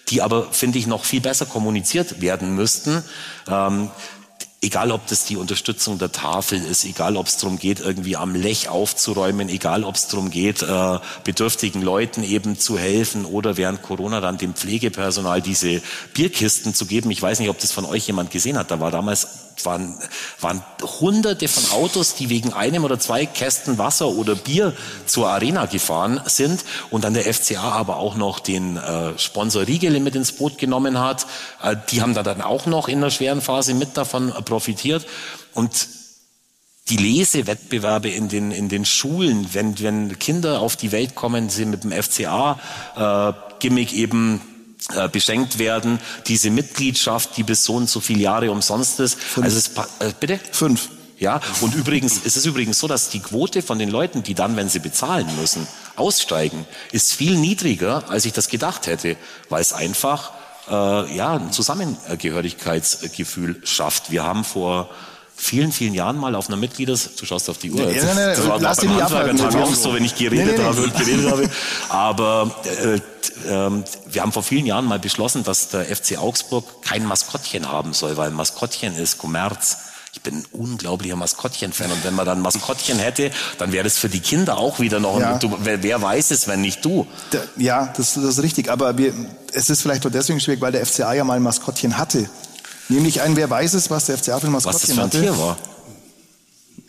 die aber, finde ich, noch viel besser kommuniziert werden müssten. Ähm, Egal, ob das die Unterstützung der Tafel ist, egal, ob es darum geht, irgendwie am Lech aufzuräumen, egal, ob es darum geht, äh, bedürftigen Leuten eben zu helfen oder während Corona dann dem Pflegepersonal diese Bierkisten zu geben. Ich weiß nicht, ob das von euch jemand gesehen hat. Da war damals waren, waren hunderte von Autos, die wegen einem oder zwei Kästen Wasser oder Bier zur Arena gefahren sind und dann der FCA aber auch noch den äh, Sponsor Riegele mit ins Boot genommen hat. Äh, die haben da dann auch noch in der schweren Phase mit davon profitiert und die Lesewettbewerbe in den, in den Schulen, wenn, wenn Kinder auf die Welt kommen, sie mit dem FCA-Gimmick äh, eben äh, beschenkt werden, diese Mitgliedschaft, die bis so und so viele Jahre umsonst ist. Fünf. Also es, äh, bitte? Fünf. Ja, und übrigens, es ist übrigens so, dass die Quote von den Leuten, die dann, wenn sie bezahlen müssen, aussteigen, ist viel niedriger, als ich das gedacht hätte, weil es einfach äh, ja ein Zusammengehörigkeitsgefühl schafft. Wir haben vor vielen, vielen Jahren mal auf einer Mitglieders, du schaust auf die Uhr, jetzt, nee, nee, das war lass beim Handwerkertag auch so, wenn ich geredet habe und geredet habe. Aber äh, äh, wir haben vor vielen Jahren mal beschlossen, dass der FC Augsburg kein Maskottchen haben soll, weil Maskottchen ist Kommerz. Ich bin ein unglaublicher Maskottchen-Fan und wenn man dann Maskottchen hätte, dann wäre das für die Kinder auch wieder noch. Ja. Du, wer, wer, weiß es, wenn nicht du? Ja, das, das ist richtig. Aber wir, es ist vielleicht auch deswegen schwierig, weil der FCA ja mal ein Maskottchen hatte. Nämlich ein, wer weiß es, was der FCA für ein Maskottchen Was das für ein. Tier war.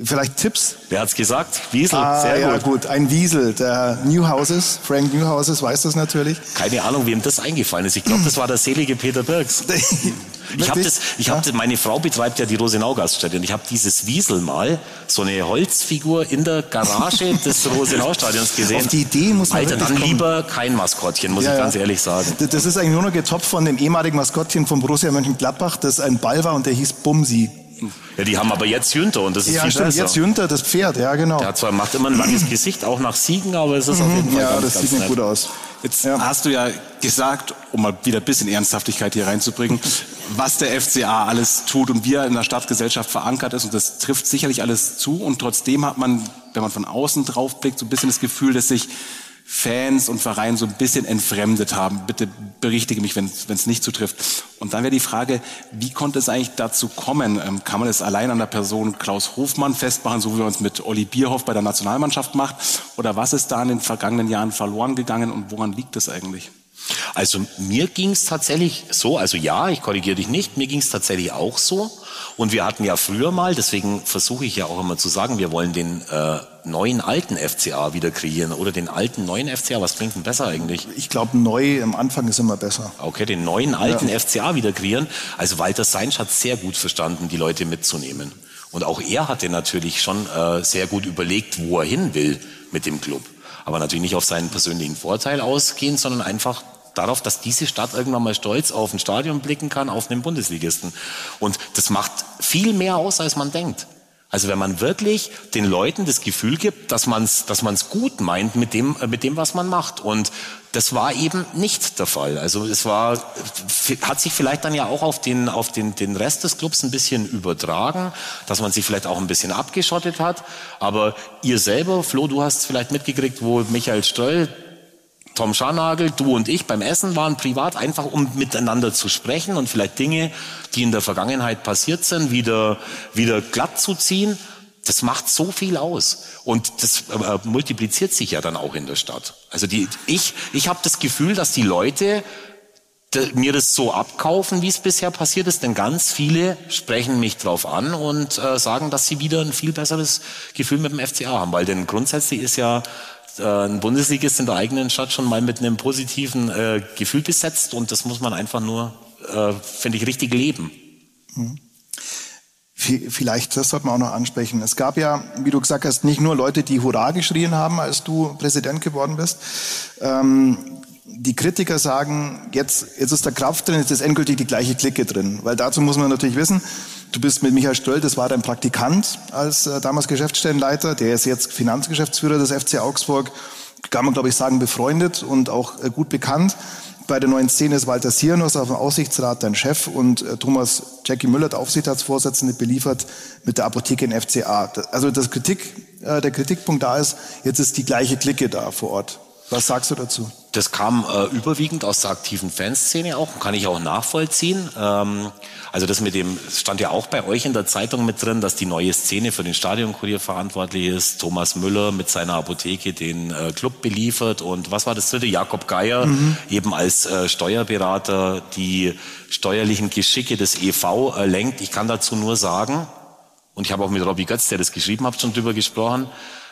Vielleicht Tipps? Wer hat's gesagt? Wiesel, ah, sehr ja, gut. Ein Wiesel, der Newhouses, Frank Newhouses weiß das natürlich. Keine Ahnung, wem das eingefallen ist. Ich glaube, das war der selige Peter Birks. ich habe das, ich ja. habe meine Frau betreibt ja die Rosenau-Gaststätte und ich habe dieses Wiesel mal, so eine Holzfigur in der Garage des Rosenau-Stadions gesehen. Auf die Idee muss man Alter, dann kommen. lieber kein Maskottchen, muss ja, ich ganz ehrlich sagen. Das ist eigentlich nur noch getoppt von dem ehemaligen Maskottchen von Borussia Mönchengladbach, das ein Ball war und der hieß Bumsi. Ja, die haben aber jetzt Jünter und das ist ja, viel stimmt, besser. jetzt Jünter, das Pferd, ja genau. Der hat zwar, macht immer ein langes Gesicht, auch nach Siegen, aber es ist mhm, auf jeden Fall Ja, ganz, das ganz sieht nett. gut aus. Jetzt ja. hast du ja gesagt, um mal wieder ein bisschen Ernsthaftigkeit hier reinzubringen, was der FCA alles tut und wie er in der Stadtgesellschaft verankert ist. Und das trifft sicherlich alles zu. Und trotzdem hat man, wenn man von außen drauf blickt, so ein bisschen das Gefühl, dass sich Fans und Verein so ein bisschen entfremdet haben. Bitte berichtige mich, wenn es nicht zutrifft. Und dann wäre die Frage, wie konnte es eigentlich dazu kommen? Ähm, kann man es allein an der Person Klaus Hofmann festmachen, so wie man es mit Olli Bierhoff bei der Nationalmannschaft macht? Oder was ist da in den vergangenen Jahren verloren gegangen und woran liegt es eigentlich? Also mir ging es tatsächlich so, also ja, ich korrigiere dich nicht, mir ging es tatsächlich auch so. Und wir hatten ja früher mal, deswegen versuche ich ja auch immer zu sagen, wir wollen den äh, neuen alten FCA wieder kreieren oder den alten neuen FCA. Was klingt denn besser eigentlich? Ich glaube, neu am Anfang ist immer besser. Okay, den neuen alten ja. FCA wieder kreieren. Also Walter Seinsch hat sehr gut verstanden, die Leute mitzunehmen. Und auch er hatte natürlich schon äh, sehr gut überlegt, wo er hin will mit dem Club. Aber natürlich nicht auf seinen persönlichen Vorteil ausgehen, sondern einfach darauf, dass diese Stadt irgendwann mal stolz auf ein Stadion blicken kann, auf einen Bundesligisten. Und das macht viel mehr aus, als man denkt. Also wenn man wirklich den Leuten das Gefühl gibt, dass man es dass man's gut meint mit dem, äh, mit dem, was man macht. Und das war eben nicht der Fall. Also es war, hat sich vielleicht dann ja auch auf den, auf den, den Rest des Clubs ein bisschen übertragen, dass man sich vielleicht auch ein bisschen abgeschottet hat. Aber ihr selber, Flo, du hast vielleicht mitgekriegt, wo Michael Stroll Tom Scharnagel, du und ich beim Essen waren privat, einfach um miteinander zu sprechen und vielleicht Dinge, die in der Vergangenheit passiert sind, wieder, wieder glatt zu ziehen. Das macht so viel aus. Und das äh, multipliziert sich ja dann auch in der Stadt. Also die, ich, ich habe das Gefühl, dass die Leute mir das so abkaufen, wie es bisher passiert ist, denn ganz viele sprechen mich drauf an und äh, sagen, dass sie wieder ein viel besseres Gefühl mit dem FCA haben, weil denn grundsätzlich ist ja äh, ein Bundesligist in der eigenen Stadt schon mal mit einem positiven äh, Gefühl besetzt und das muss man einfach nur, äh, finde ich, richtig leben. Mhm. Vielleicht, das sollte man auch noch ansprechen. Es gab ja, wie du gesagt hast, nicht nur Leute, die Hurra geschrien haben, als du Präsident geworden bist. Ähm, die Kritiker sagen, jetzt, jetzt ist der Kraft drin, jetzt ist endgültig die gleiche Clique drin. Weil dazu muss man natürlich wissen, Du bist mit Michael Stöll, das war dein Praktikant als äh, damals Geschäftsstellenleiter, der ist jetzt Finanzgeschäftsführer des FC Augsburg, kann man glaube ich sagen befreundet und auch äh, gut bekannt. Bei der neuen Szene ist Walter Siernos auf dem Aussichtsrat dein Chef und äh, Thomas Jackie Müller, der Aufsichtsratsvorsitzende, beliefert mit der Apotheke in FCA. Also das Kritik, äh, der Kritikpunkt da ist, jetzt ist die gleiche Clique da vor Ort. Was sagst du dazu? Das kam äh, überwiegend aus der aktiven Fanszene auch, kann ich auch nachvollziehen. Ähm, also das mit dem stand ja auch bei euch in der Zeitung mit drin, dass die neue Szene für den Stadionkurier verantwortlich ist. Thomas Müller mit seiner Apotheke den äh, Club beliefert und was war das dritte? Jakob Geier mhm. eben als äh, Steuerberater die steuerlichen Geschicke des EV äh, lenkt. Ich kann dazu nur sagen, und ich habe auch mit Robbie Götz, der das geschrieben hat, schon drüber gesprochen,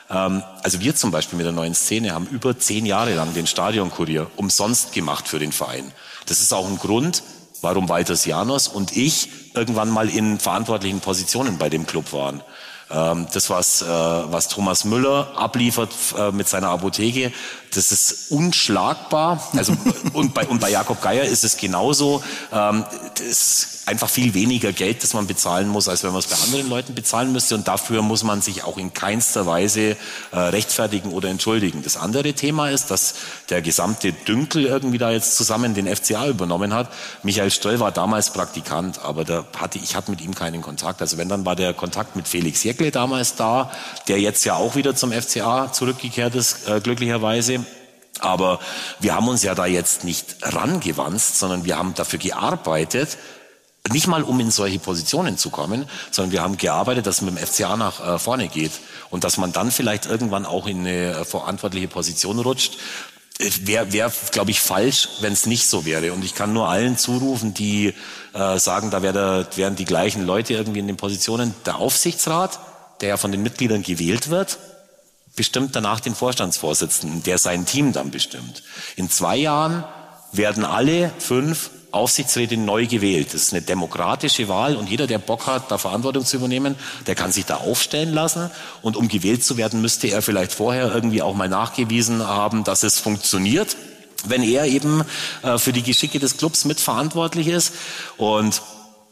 ähm, also wir zum Beispiel mit der neuen Szene haben über zehn Jahre lang den Stadionkurier umsonst gemacht für den Verein. Das ist auch ein Grund, warum Walter Janos und ich irgendwann mal in verantwortlichen Positionen bei dem Club waren. Ähm, das, was, äh, was Thomas Müller abliefert äh, mit seiner Apotheke, das ist unschlagbar. Also, und, bei, und bei Jakob Geier ist es genauso. Ähm, das ist einfach viel weniger Geld, das man bezahlen muss, als wenn man es bei anderen Leuten bezahlen müsste. Und dafür muss man sich auch in keinster Weise äh, rechtfertigen oder entschuldigen. Das andere Thema ist, dass der gesamte Dünkel irgendwie da jetzt zusammen den FCA übernommen hat. Michael Stöll war damals Praktikant, aber da hatte, ich hatte mit ihm keinen Kontakt. Also wenn, dann war der Kontakt mit Felix Jäckle damals da, der jetzt ja auch wieder zum FCA zurückgekehrt ist, äh, glücklicherweise. Aber wir haben uns ja da jetzt nicht rangewanzt, sondern wir haben dafür gearbeitet, nicht mal um in solche Positionen zu kommen, sondern wir haben gearbeitet, dass es mit dem FCA nach äh, vorne geht und dass man dann vielleicht irgendwann auch in eine äh, verantwortliche Position rutscht. Wäre, wär, glaube ich, falsch, wenn es nicht so wäre. Und ich kann nur allen zurufen, die äh, sagen, da wär der, wären die gleichen Leute irgendwie in den Positionen. Der Aufsichtsrat, der ja von den Mitgliedern gewählt wird, bestimmt danach den Vorstandsvorsitzenden, der sein Team dann bestimmt. In zwei Jahren werden alle fünf Aufsichtsräte neu gewählt. Das ist eine demokratische Wahl und jeder, der Bock hat, da Verantwortung zu übernehmen, der kann sich da aufstellen lassen. Und um gewählt zu werden, müsste er vielleicht vorher irgendwie auch mal nachgewiesen haben, dass es funktioniert, wenn er eben äh, für die Geschicke des Clubs mitverantwortlich ist. Und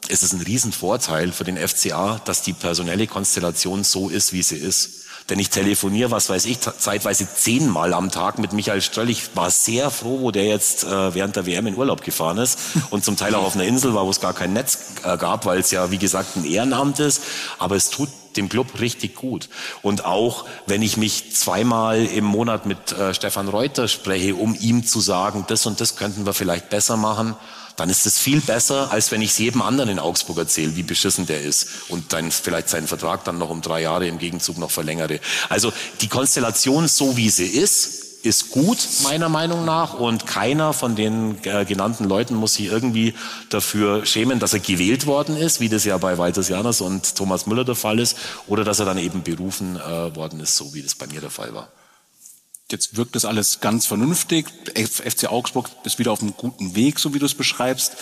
es ist ein Riesenvorteil für den FCA, dass die personelle Konstellation so ist, wie sie ist. Denn ich telefoniere, was weiß ich, zeitweise zehnmal am Tag mit Michael Ströll. Ich war sehr froh, wo der jetzt äh, während der WM in Urlaub gefahren ist und zum Teil auch auf einer Insel war, wo es gar kein Netz äh, gab, weil es ja, wie gesagt, ein Ehrenamt ist. Aber es tut dem Club richtig gut. Und auch wenn ich mich zweimal im Monat mit äh, Stefan Reuter spreche, um ihm zu sagen, das und das könnten wir vielleicht besser machen, dann ist es viel besser, als wenn ich es jedem anderen in Augsburg erzähle, wie beschissen der ist und dann vielleicht seinen Vertrag dann noch um drei Jahre im Gegenzug noch verlängere. Also die Konstellation so wie sie ist, ist gut, meiner Meinung nach. Und keiner von den äh, genannten Leuten muss sich irgendwie dafür schämen, dass er gewählt worden ist, wie das ja bei Walter Janers und Thomas Müller der Fall ist, oder dass er dann eben berufen äh, worden ist, so wie das bei mir der Fall war. Jetzt wirkt das alles ganz vernünftig. FC Augsburg ist wieder auf einem guten Weg, so wie du es beschreibst.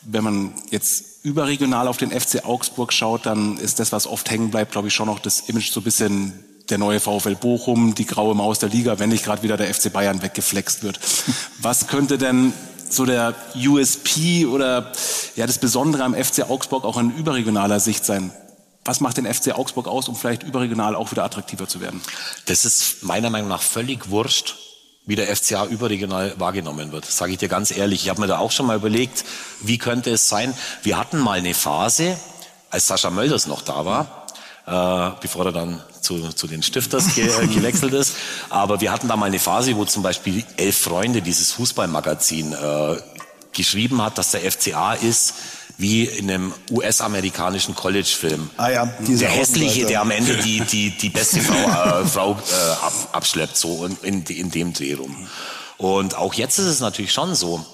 Wenn man jetzt überregional auf den FC Augsburg schaut, dann ist das, was oft hängen bleibt, glaube ich, schon noch das Image so ein bisschen der neue VfL Bochum, die graue Maus der Liga, wenn nicht gerade wieder der FC Bayern weggeflext wird. Was könnte denn so der USP oder ja das Besondere am FC Augsburg auch in überregionaler Sicht sein? Was macht den FC Augsburg aus, um vielleicht überregional auch wieder attraktiver zu werden? Das ist meiner Meinung nach völlig wurscht, wie der FCA überregional wahrgenommen wird. Sage ich dir ganz ehrlich. Ich habe mir da auch schon mal überlegt, wie könnte es sein. Wir hatten mal eine Phase, als Sascha Mölders noch da war, äh, bevor er dann zu, zu den Stifters ge gewechselt ist. Aber wir hatten da mal eine Phase, wo zum Beispiel Elf Freunde, dieses Fußballmagazin, äh, geschrieben hat, dass der FCA ist wie in einem US-amerikanischen College-Film. Ah ja, der hässliche, der am Ende die die die beste Frau, äh, Frau äh, ab, abschleppt, so in, in, in dem Dreh rum. Und auch jetzt ist es natürlich schon so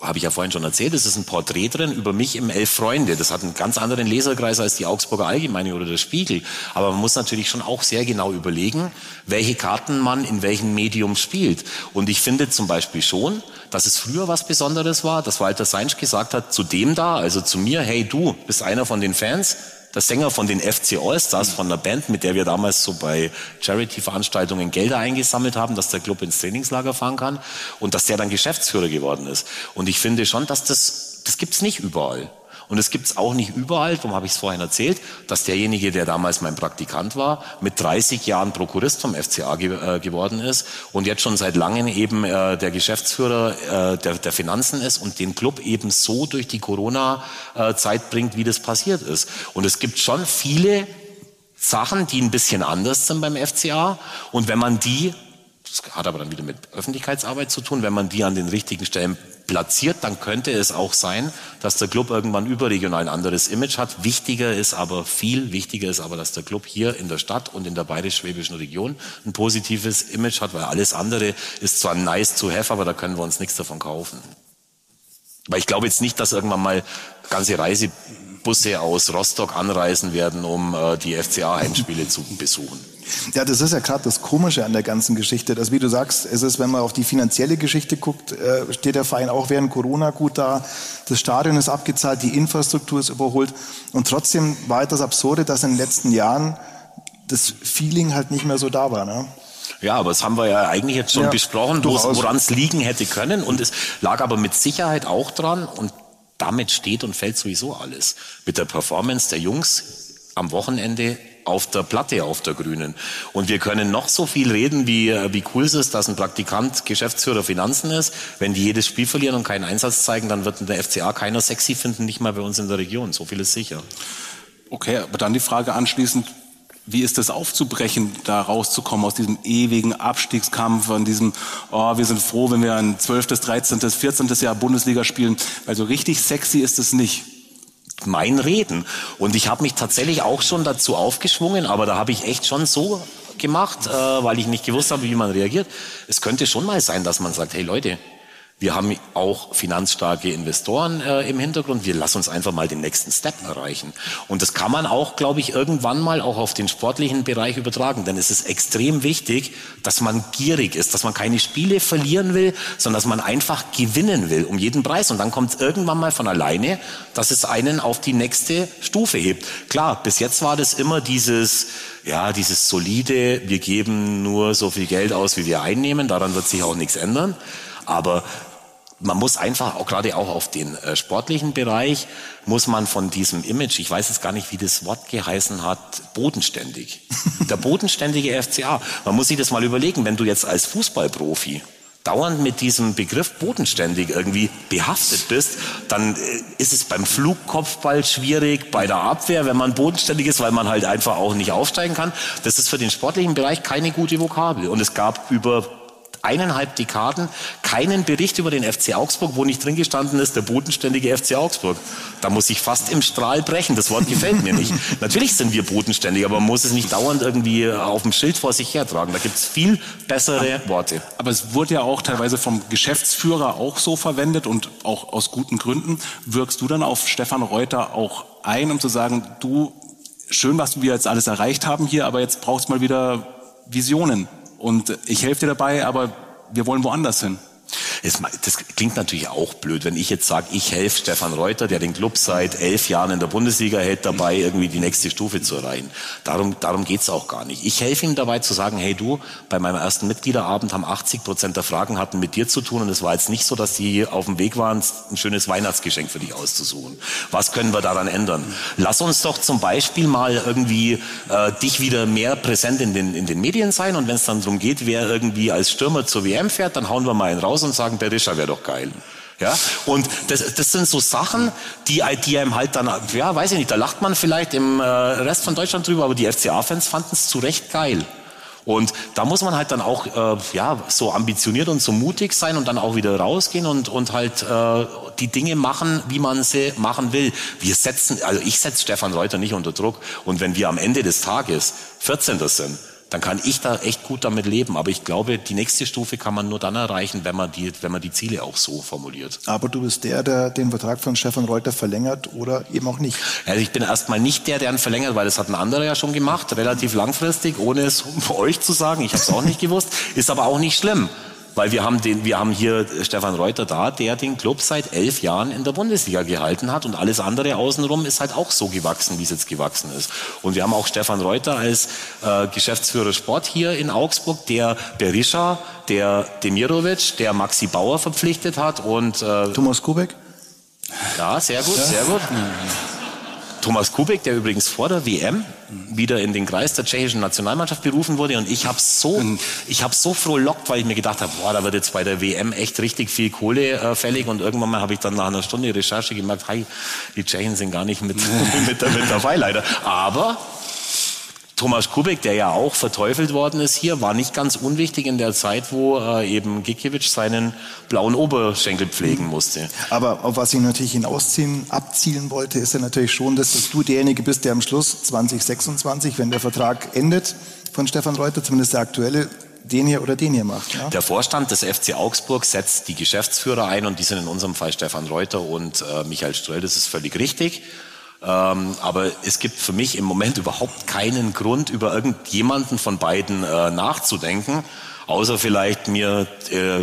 habe ich ja vorhin schon erzählt, es ist ein Porträt drin über mich im Elf Freunde. Das hat einen ganz anderen Leserkreis als die Augsburger Allgemeine oder der Spiegel. Aber man muss natürlich schon auch sehr genau überlegen, welche Karten man in welchem Medium spielt. Und ich finde zum Beispiel schon, dass es früher was Besonderes war, dass Walter Seinsch gesagt hat, zu dem da, also zu mir, hey du, bist einer von den Fans, der Sänger von den FC Allstars, von der Band, mit der wir damals so bei Charity-Veranstaltungen Gelder eingesammelt haben, dass der Club ins Trainingslager fahren kann und dass der dann Geschäftsführer geworden ist. Und ich finde schon, dass das, das gibt's nicht überall. Und es gibt es auch nicht überall, darum habe ich es vorhin erzählt, dass derjenige, der damals mein Praktikant war, mit 30 Jahren Prokurist vom FCA ge äh, geworden ist und jetzt schon seit langem eben äh, der Geschäftsführer äh, der, der Finanzen ist und den Club eben so durch die Corona-Zeit bringt, wie das passiert ist. Und es gibt schon viele Sachen, die ein bisschen anders sind beim FCA. Und wenn man die, das hat aber dann wieder mit Öffentlichkeitsarbeit zu tun, wenn man die an den richtigen Stellen platziert, dann könnte es auch sein, dass der Club irgendwann überregional ein anderes Image hat. Wichtiger ist aber, viel wichtiger ist aber, dass der Club hier in der Stadt und in der bayerisch-schwäbischen Region ein positives Image hat, weil alles andere ist zwar nice to have, aber da können wir uns nichts davon kaufen. Weil ich glaube jetzt nicht, dass irgendwann mal ganze Reisebusse aus Rostock anreisen werden, um äh, die FCA-Heimspiele zu besuchen. Ja, das ist ja gerade das Komische an der ganzen Geschichte. Dass, wie du sagst, es ist, wenn man auf die finanzielle Geschichte guckt, äh, steht der Verein auch während Corona gut da. Das Stadion ist abgezahlt, die Infrastruktur ist überholt. Und trotzdem war das Absurde, dass in den letzten Jahren das Feeling halt nicht mehr so da war. Ne? Ja, aber das haben wir ja eigentlich jetzt schon ja, besprochen, woran es liegen hätte können. Und es lag aber mit Sicherheit auch dran. Und damit steht und fällt sowieso alles. Mit der Performance der Jungs am Wochenende auf der Platte, auf der Grünen. Und wir können noch so viel reden, wie, äh, wie cool es ist, dass ein Praktikant Geschäftsführer Finanzen ist. Wenn die jedes Spiel verlieren und keinen Einsatz zeigen, dann wird in der FCA keiner sexy finden, nicht mal bei uns in der Region. So viel ist sicher. Okay, aber dann die Frage anschließend, wie ist das aufzubrechen, da rauszukommen aus diesem ewigen Abstiegskampf, von diesem, oh, wir sind froh, wenn wir ein 12., 13., 14. Jahr Bundesliga spielen. Also richtig sexy ist es nicht mein Reden. Und ich habe mich tatsächlich auch schon dazu aufgeschwungen, aber da habe ich echt schon so gemacht, äh, weil ich nicht gewusst habe, wie man reagiert. Es könnte schon mal sein, dass man sagt, hey Leute, wir haben auch finanzstarke Investoren äh, im Hintergrund. Wir lassen uns einfach mal den nächsten Step erreichen. Und das kann man auch, glaube ich, irgendwann mal auch auf den sportlichen Bereich übertragen. Denn es ist extrem wichtig, dass man gierig ist, dass man keine Spiele verlieren will, sondern dass man einfach gewinnen will um jeden Preis. Und dann kommt es irgendwann mal von alleine, dass es einen auf die nächste Stufe hebt. Klar, bis jetzt war das immer dieses, ja, dieses solide, wir geben nur so viel Geld aus, wie wir einnehmen. Daran wird sich auch nichts ändern. Aber man muss einfach auch gerade auch auf den äh, sportlichen Bereich muss man von diesem Image, ich weiß jetzt gar nicht, wie das Wort geheißen hat, bodenständig. Der bodenständige FCA. Man muss sich das mal überlegen, wenn du jetzt als Fußballprofi dauernd mit diesem Begriff bodenständig irgendwie behaftet bist, dann äh, ist es beim Flugkopfball schwierig, bei der Abwehr, wenn man bodenständig ist, weil man halt einfach auch nicht aufsteigen kann. Das ist für den sportlichen Bereich keine gute Vokabel. Und es gab über eineinhalb Dekaden keinen Bericht über den FC Augsburg, wo nicht drin gestanden ist, der bodenständige FC Augsburg. Da muss ich fast im Strahl brechen. Das Wort gefällt mir nicht. Natürlich sind wir bodenständig, aber man muss es nicht dauernd irgendwie auf dem Schild vor sich hertragen. Da gibt es viel bessere Worte. Aber es wurde ja auch teilweise vom Geschäftsführer auch so verwendet und auch aus guten Gründen. Wirkst du dann auf Stefan Reuter auch ein, um zu sagen, du, schön, was wir jetzt alles erreicht haben hier, aber jetzt brauchst du mal wieder Visionen. Und ich helfe dir dabei, aber wir wollen woanders hin. Das klingt natürlich auch blöd, wenn ich jetzt sage, ich helfe Stefan Reuter, der den Club seit elf Jahren in der Bundesliga hält, dabei irgendwie die nächste Stufe zu erreichen. Darum, darum geht's auch gar nicht. Ich helfe ihm dabei zu sagen, hey du, bei meinem ersten Mitgliederabend haben 80 Prozent der Fragen hatten mit dir zu tun und es war jetzt nicht so, dass die auf dem Weg waren, ein schönes Weihnachtsgeschenk für dich auszusuchen. Was können wir daran ändern? Lass uns doch zum Beispiel mal irgendwie äh, dich wieder mehr präsent in den, in den Medien sein und wenn es dann darum geht, wer irgendwie als Stürmer zur WM fährt, dann hauen wir mal einen raus und sagen, Berisha wäre doch geil. Ja, und das, das sind so Sachen, die, die einem halt dann, ja, weiß ich nicht, da lacht man vielleicht im äh, Rest von Deutschland drüber, aber die FCA-Fans fanden es zu Recht geil. Und da muss man halt dann auch äh, ja so ambitioniert und so mutig sein und dann auch wieder rausgehen und und halt äh, die Dinge machen, wie man sie machen will. Wir setzen, also ich setze Stefan Reuter nicht unter Druck. Und wenn wir am Ende des Tages 14. sind, dann kann ich da echt gut damit leben. Aber ich glaube, die nächste Stufe kann man nur dann erreichen, wenn man die, wenn man die Ziele auch so formuliert. Aber du bist der, der den Vertrag von Stefan Reuter verlängert oder eben auch nicht? Also ich bin erstmal nicht der, der ihn verlängert, weil das hat ein anderer ja schon gemacht, relativ langfristig, ohne es euch zu sagen. Ich habe es auch nicht gewusst. Ist aber auch nicht schlimm. Weil wir haben, den, wir haben hier Stefan Reuter da, der den Club seit elf Jahren in der Bundesliga gehalten hat und alles andere außenrum ist halt auch so gewachsen, wie es jetzt gewachsen ist. Und wir haben auch Stefan Reuter als äh, Geschäftsführer Sport hier in Augsburg, der Berisha, der Demirovic, der Maxi Bauer verpflichtet hat und äh, Thomas Kubek. Ja, sehr gut, sehr gut. Thomas Kubek, der übrigens vor der WM wieder in den Kreis der tschechischen Nationalmannschaft berufen wurde. Und ich habe so, ich habe so frohlockt, weil ich mir gedacht habe, boah, da wird jetzt bei der WM echt richtig viel Kohle äh, fällig. Und irgendwann mal habe ich dann nach einer Stunde Recherche gemerkt, hey, die Tschechen sind gar nicht mit, mit, mit dabei leider. Aber Thomas Kubek, der ja auch verteufelt worden ist hier, war nicht ganz unwichtig in der Zeit, wo äh, eben Gikiewicz seinen blauen Oberschenkel pflegen musste. Aber auf was ich natürlich hinausziehen, abzielen wollte, ist ja natürlich schon, dass, dass du derjenige bist, der am Schluss 2026, wenn der Vertrag endet von Stefan Reuter, zumindest der aktuelle, den hier oder den hier macht. Ja? Der Vorstand des FC Augsburg setzt die Geschäftsführer ein und die sind in unserem Fall Stefan Reuter und äh, Michael Ströll. Das ist völlig richtig. Ähm, aber es gibt für mich im Moment überhaupt keinen Grund, über irgendjemanden von beiden äh, nachzudenken. Außer vielleicht mir äh,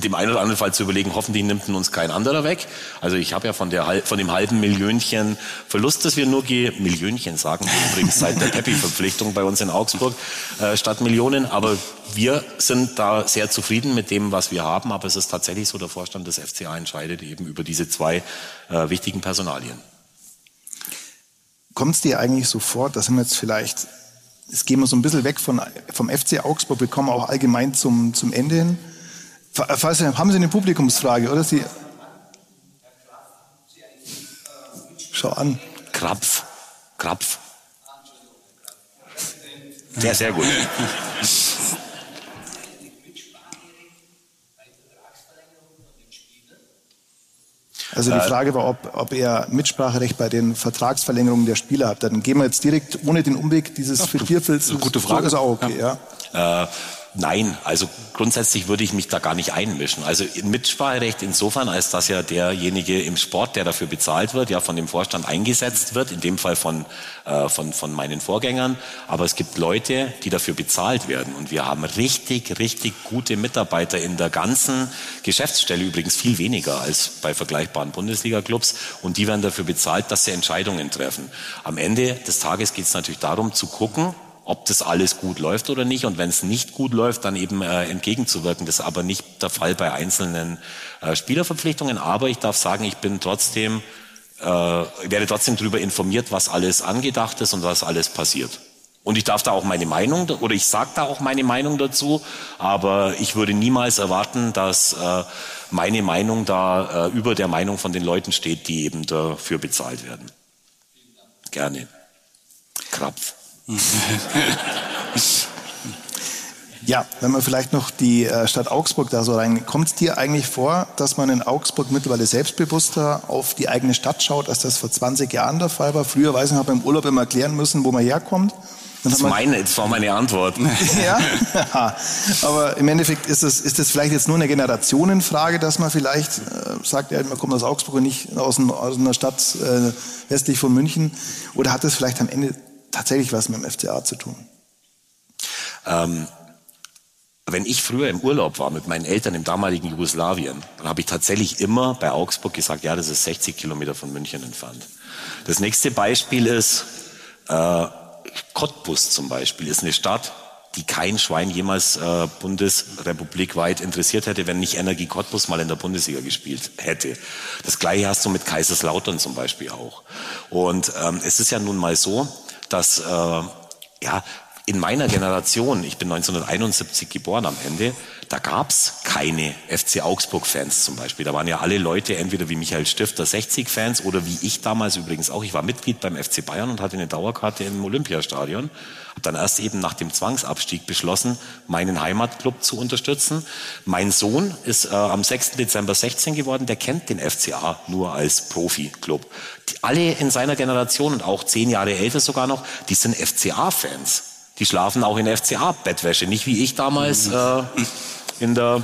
dem einen oder anderen Fall zu überlegen, hoffentlich nimmt uns kein anderer weg. Also ich habe ja von, der, von dem halben Millionchen Verlust, das wir nur ge Millionchen sagen wir übrigens seit der Peppi-Verpflichtung bei uns in Augsburg äh, statt Millionen. Aber wir sind da sehr zufrieden mit dem, was wir haben. Aber es ist tatsächlich so, der Vorstand des FCA entscheidet eben über diese zwei äh, wichtigen Personalien. Kommt es dir eigentlich so vor, dass wir jetzt vielleicht, jetzt gehen wir so ein bisschen weg von, vom FC Augsburg, wir kommen auch allgemein zum, zum Ende hin. Falls, haben Sie eine Publikumsfrage, oder? Sie, Schau an. Krapf. Krapf. Sehr, sehr gut. Also die äh, Frage war, ob, ob er Mitspracherecht bei den Vertragsverlängerungen der Spieler hat. Dann gehen wir jetzt direkt ohne den Umweg dieses Vierfels. Gute Frage. ist auch okay, ja. ja. Äh, Nein, also grundsätzlich würde ich mich da gar nicht einmischen. Also Mitspracherecht insofern, als dass ja derjenige im Sport, der dafür bezahlt wird, ja von dem Vorstand eingesetzt wird, in dem Fall von, äh, von, von meinen Vorgängern. Aber es gibt Leute, die dafür bezahlt werden. Und wir haben richtig, richtig gute Mitarbeiter in der ganzen Geschäftsstelle, übrigens viel weniger als bei vergleichbaren Bundesliga-Clubs. Und die werden dafür bezahlt, dass sie Entscheidungen treffen. Am Ende des Tages geht es natürlich darum zu gucken, ob das alles gut läuft oder nicht. Und wenn es nicht gut läuft, dann eben äh, entgegenzuwirken. Das ist aber nicht der Fall bei einzelnen äh, Spielerverpflichtungen. Aber ich darf sagen, ich bin trotzdem, äh, werde trotzdem darüber informiert, was alles angedacht ist und was alles passiert. Und ich darf da auch meine Meinung, oder ich sage da auch meine Meinung dazu, aber ich würde niemals erwarten, dass äh, meine Meinung da äh, über der Meinung von den Leuten steht, die eben dafür bezahlt werden. Gerne. Krapf. Ja, wenn man vielleicht noch die äh, Stadt Augsburg da so rein, kommt es dir eigentlich vor, dass man in Augsburg mittlerweile selbstbewusster auf die eigene Stadt schaut, als das vor 20 Jahren der Fall war? Früher, weiß ich, habe im Urlaub immer erklären müssen, wo man herkommt. Das, meine, das war meine Antwort. ja, aber im Endeffekt ist es ist es vielleicht jetzt nur eine Generationenfrage, dass man vielleicht äh, sagt, ja, man kommt aus Augsburg und nicht aus, ein, aus einer Stadt äh, westlich von München. Oder hat es vielleicht am Ende tatsächlich was mit dem FCA zu tun? Ähm, wenn ich früher im Urlaub war mit meinen Eltern im damaligen Jugoslawien, dann habe ich tatsächlich immer bei Augsburg gesagt, ja, das ist 60 Kilometer von München entfernt. Das nächste Beispiel ist äh, Cottbus zum Beispiel, ist eine Stadt, die kein Schwein jemals äh, bundesrepublikweit interessiert hätte, wenn nicht Energie Cottbus mal in der Bundesliga gespielt hätte. Das gleiche hast du mit Kaiserslautern zum Beispiel auch. Und ähm, es ist ja nun mal so, dass äh, ja in meiner Generation, ich bin 1971 geboren am Ende, da gab's keine FC Augsburg-Fans zum Beispiel. Da waren ja alle Leute entweder wie Michael Stifter 60-Fans oder wie ich damals übrigens auch. Ich war Mitglied beim FC Bayern und hatte eine Dauerkarte im Olympiastadion. Habe dann erst eben nach dem Zwangsabstieg beschlossen, meinen Heimatclub zu unterstützen. Mein Sohn ist äh, am 6. Dezember 16 geworden. Der kennt den FCA nur als Profi-Club. Alle in seiner Generation und auch zehn Jahre älter sogar noch, die sind FCA-Fans die schlafen auch in FCA-Bettwäsche, nicht wie ich damals äh, in der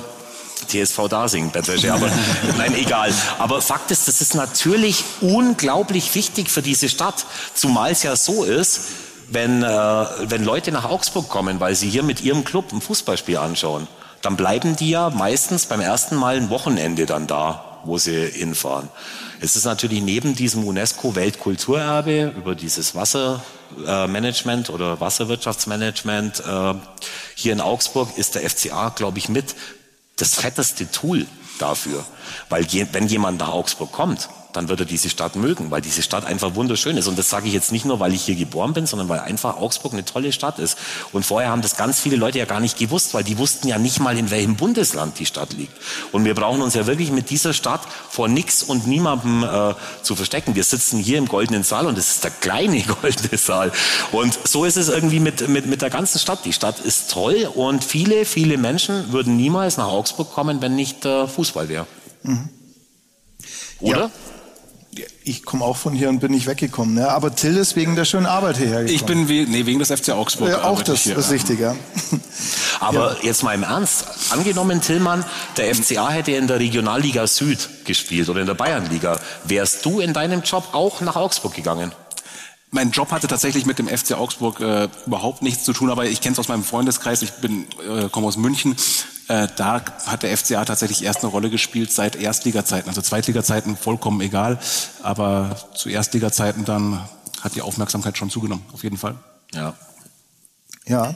TSV Dasing Bettwäsche, aber nein, egal. Aber Fakt ist, das ist natürlich unglaublich wichtig für diese Stadt, zumal es ja so ist, wenn, äh, wenn Leute nach Augsburg kommen, weil sie hier mit ihrem Club ein Fußballspiel anschauen, dann bleiben die ja meistens beim ersten Mal ein Wochenende dann da, wo sie hinfahren. Es ist natürlich neben diesem UNESCO-Weltkulturerbe über dieses Wassermanagement oder Wasserwirtschaftsmanagement äh, hier in Augsburg ist der FCA, glaube ich, mit das fetteste Tool dafür. Weil je, wenn jemand nach Augsburg kommt, dann wird er diese Stadt mögen, weil diese Stadt einfach wunderschön ist. Und das sage ich jetzt nicht nur, weil ich hier geboren bin, sondern weil einfach Augsburg eine tolle Stadt ist. Und vorher haben das ganz viele Leute ja gar nicht gewusst, weil die wussten ja nicht mal, in welchem Bundesland die Stadt liegt. Und wir brauchen uns ja wirklich mit dieser Stadt vor nichts und niemandem äh, zu verstecken. Wir sitzen hier im Goldenen Saal und es ist der kleine Goldene Saal. Und so ist es irgendwie mit, mit, mit der ganzen Stadt. Die Stadt ist toll und viele, viele Menschen würden niemals nach Augsburg kommen, wenn nicht äh, Fußball wäre. Mhm. Oder? Ja ich komme auch von hier und bin nicht weggekommen. Ne? Aber Till ist wegen der schönen Arbeit hierher gekommen. Ich bin we nee, wegen des FC Augsburg. Ja, auch das ist richtig, ja. Aber ja. jetzt mal im Ernst. Angenommen, Tillmann, der FCA hätte in der Regionalliga Süd gespielt oder in der Bayernliga. Wärst du in deinem Job auch nach Augsburg gegangen? Mein Job hatte tatsächlich mit dem FC Augsburg äh, überhaupt nichts zu tun, aber ich kenne es aus meinem Freundeskreis. Ich bin äh, komme aus München. Äh, da hat der FCA tatsächlich erst eine Rolle gespielt seit Erstliga-Zeiten. Also Zweitliga-Zeiten vollkommen egal, aber zu Erstliga-Zeiten dann hat die Aufmerksamkeit schon zugenommen, auf jeden Fall. Ja. Ja.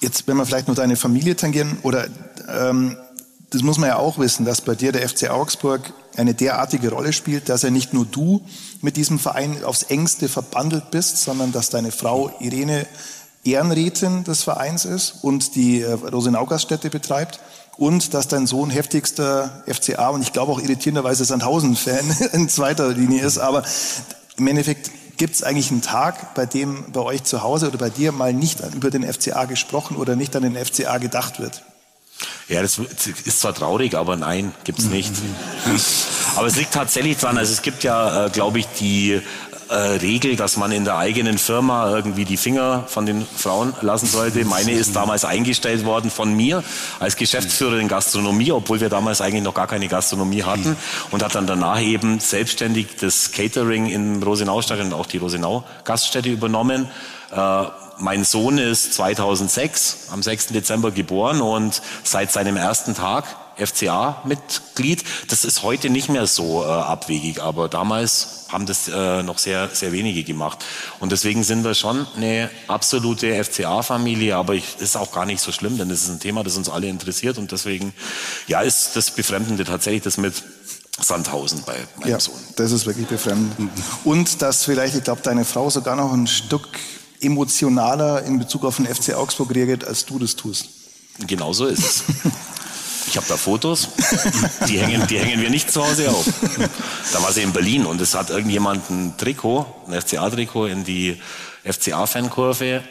Jetzt, wenn wir vielleicht noch deine Familie tangieren, oder ähm, das muss man ja auch wissen, dass bei dir der FC Augsburg eine derartige Rolle spielt, dass ja nicht nur du mit diesem Verein aufs engste verbandelt bist, sondern dass deine Frau Irene Ehrenrätin des Vereins ist und die äh, Rosenau-Gaststätte betreibt und dass dein Sohn heftigster FCA und ich glaube auch irritierenderweise Sandhausen-Fan in zweiter Linie ist. Aber im Endeffekt gibt es eigentlich einen Tag, bei dem bei euch zu Hause oder bei dir mal nicht über den FCA gesprochen oder nicht an den FCA gedacht wird. Ja, das ist zwar traurig, aber nein, gibt's nicht. aber es liegt tatsächlich dran, also es gibt ja, äh, glaube ich, die äh, Regel, dass man in der eigenen Firma irgendwie die Finger von den Frauen lassen sollte. Meine ist damals eingestellt worden von mir als Geschäftsführer in Gastronomie, obwohl wir damals eigentlich noch gar keine Gastronomie hatten und hat dann danach eben selbstständig das Catering in Rosenau-Stadion und auch die Rosenau-Gaststätte übernommen. Äh, mein Sohn ist 2006 am 6. Dezember geboren und seit seinem ersten Tag FCA-Mitglied. Das ist heute nicht mehr so äh, abwegig, aber damals haben das äh, noch sehr, sehr wenige gemacht. Und deswegen sind wir schon eine absolute FCA-Familie, aber es ist auch gar nicht so schlimm, denn es ist ein Thema, das uns alle interessiert und deswegen, ja, ist das Befremdende tatsächlich das mit Sandhausen bei meinem ja, Sohn. Das ist wirklich befremdend. Und dass vielleicht, ich glaube, deine Frau sogar noch ein Stück emotionaler in Bezug auf den FC Augsburg reagiert, als du das tust. Genau so ist es. Ich habe da Fotos, die hängen, die hängen wir nicht zu Hause auf. Da war sie in Berlin und es hat irgendjemand ein Trikot, ein FCA-Trikot in die FCA-Fankurve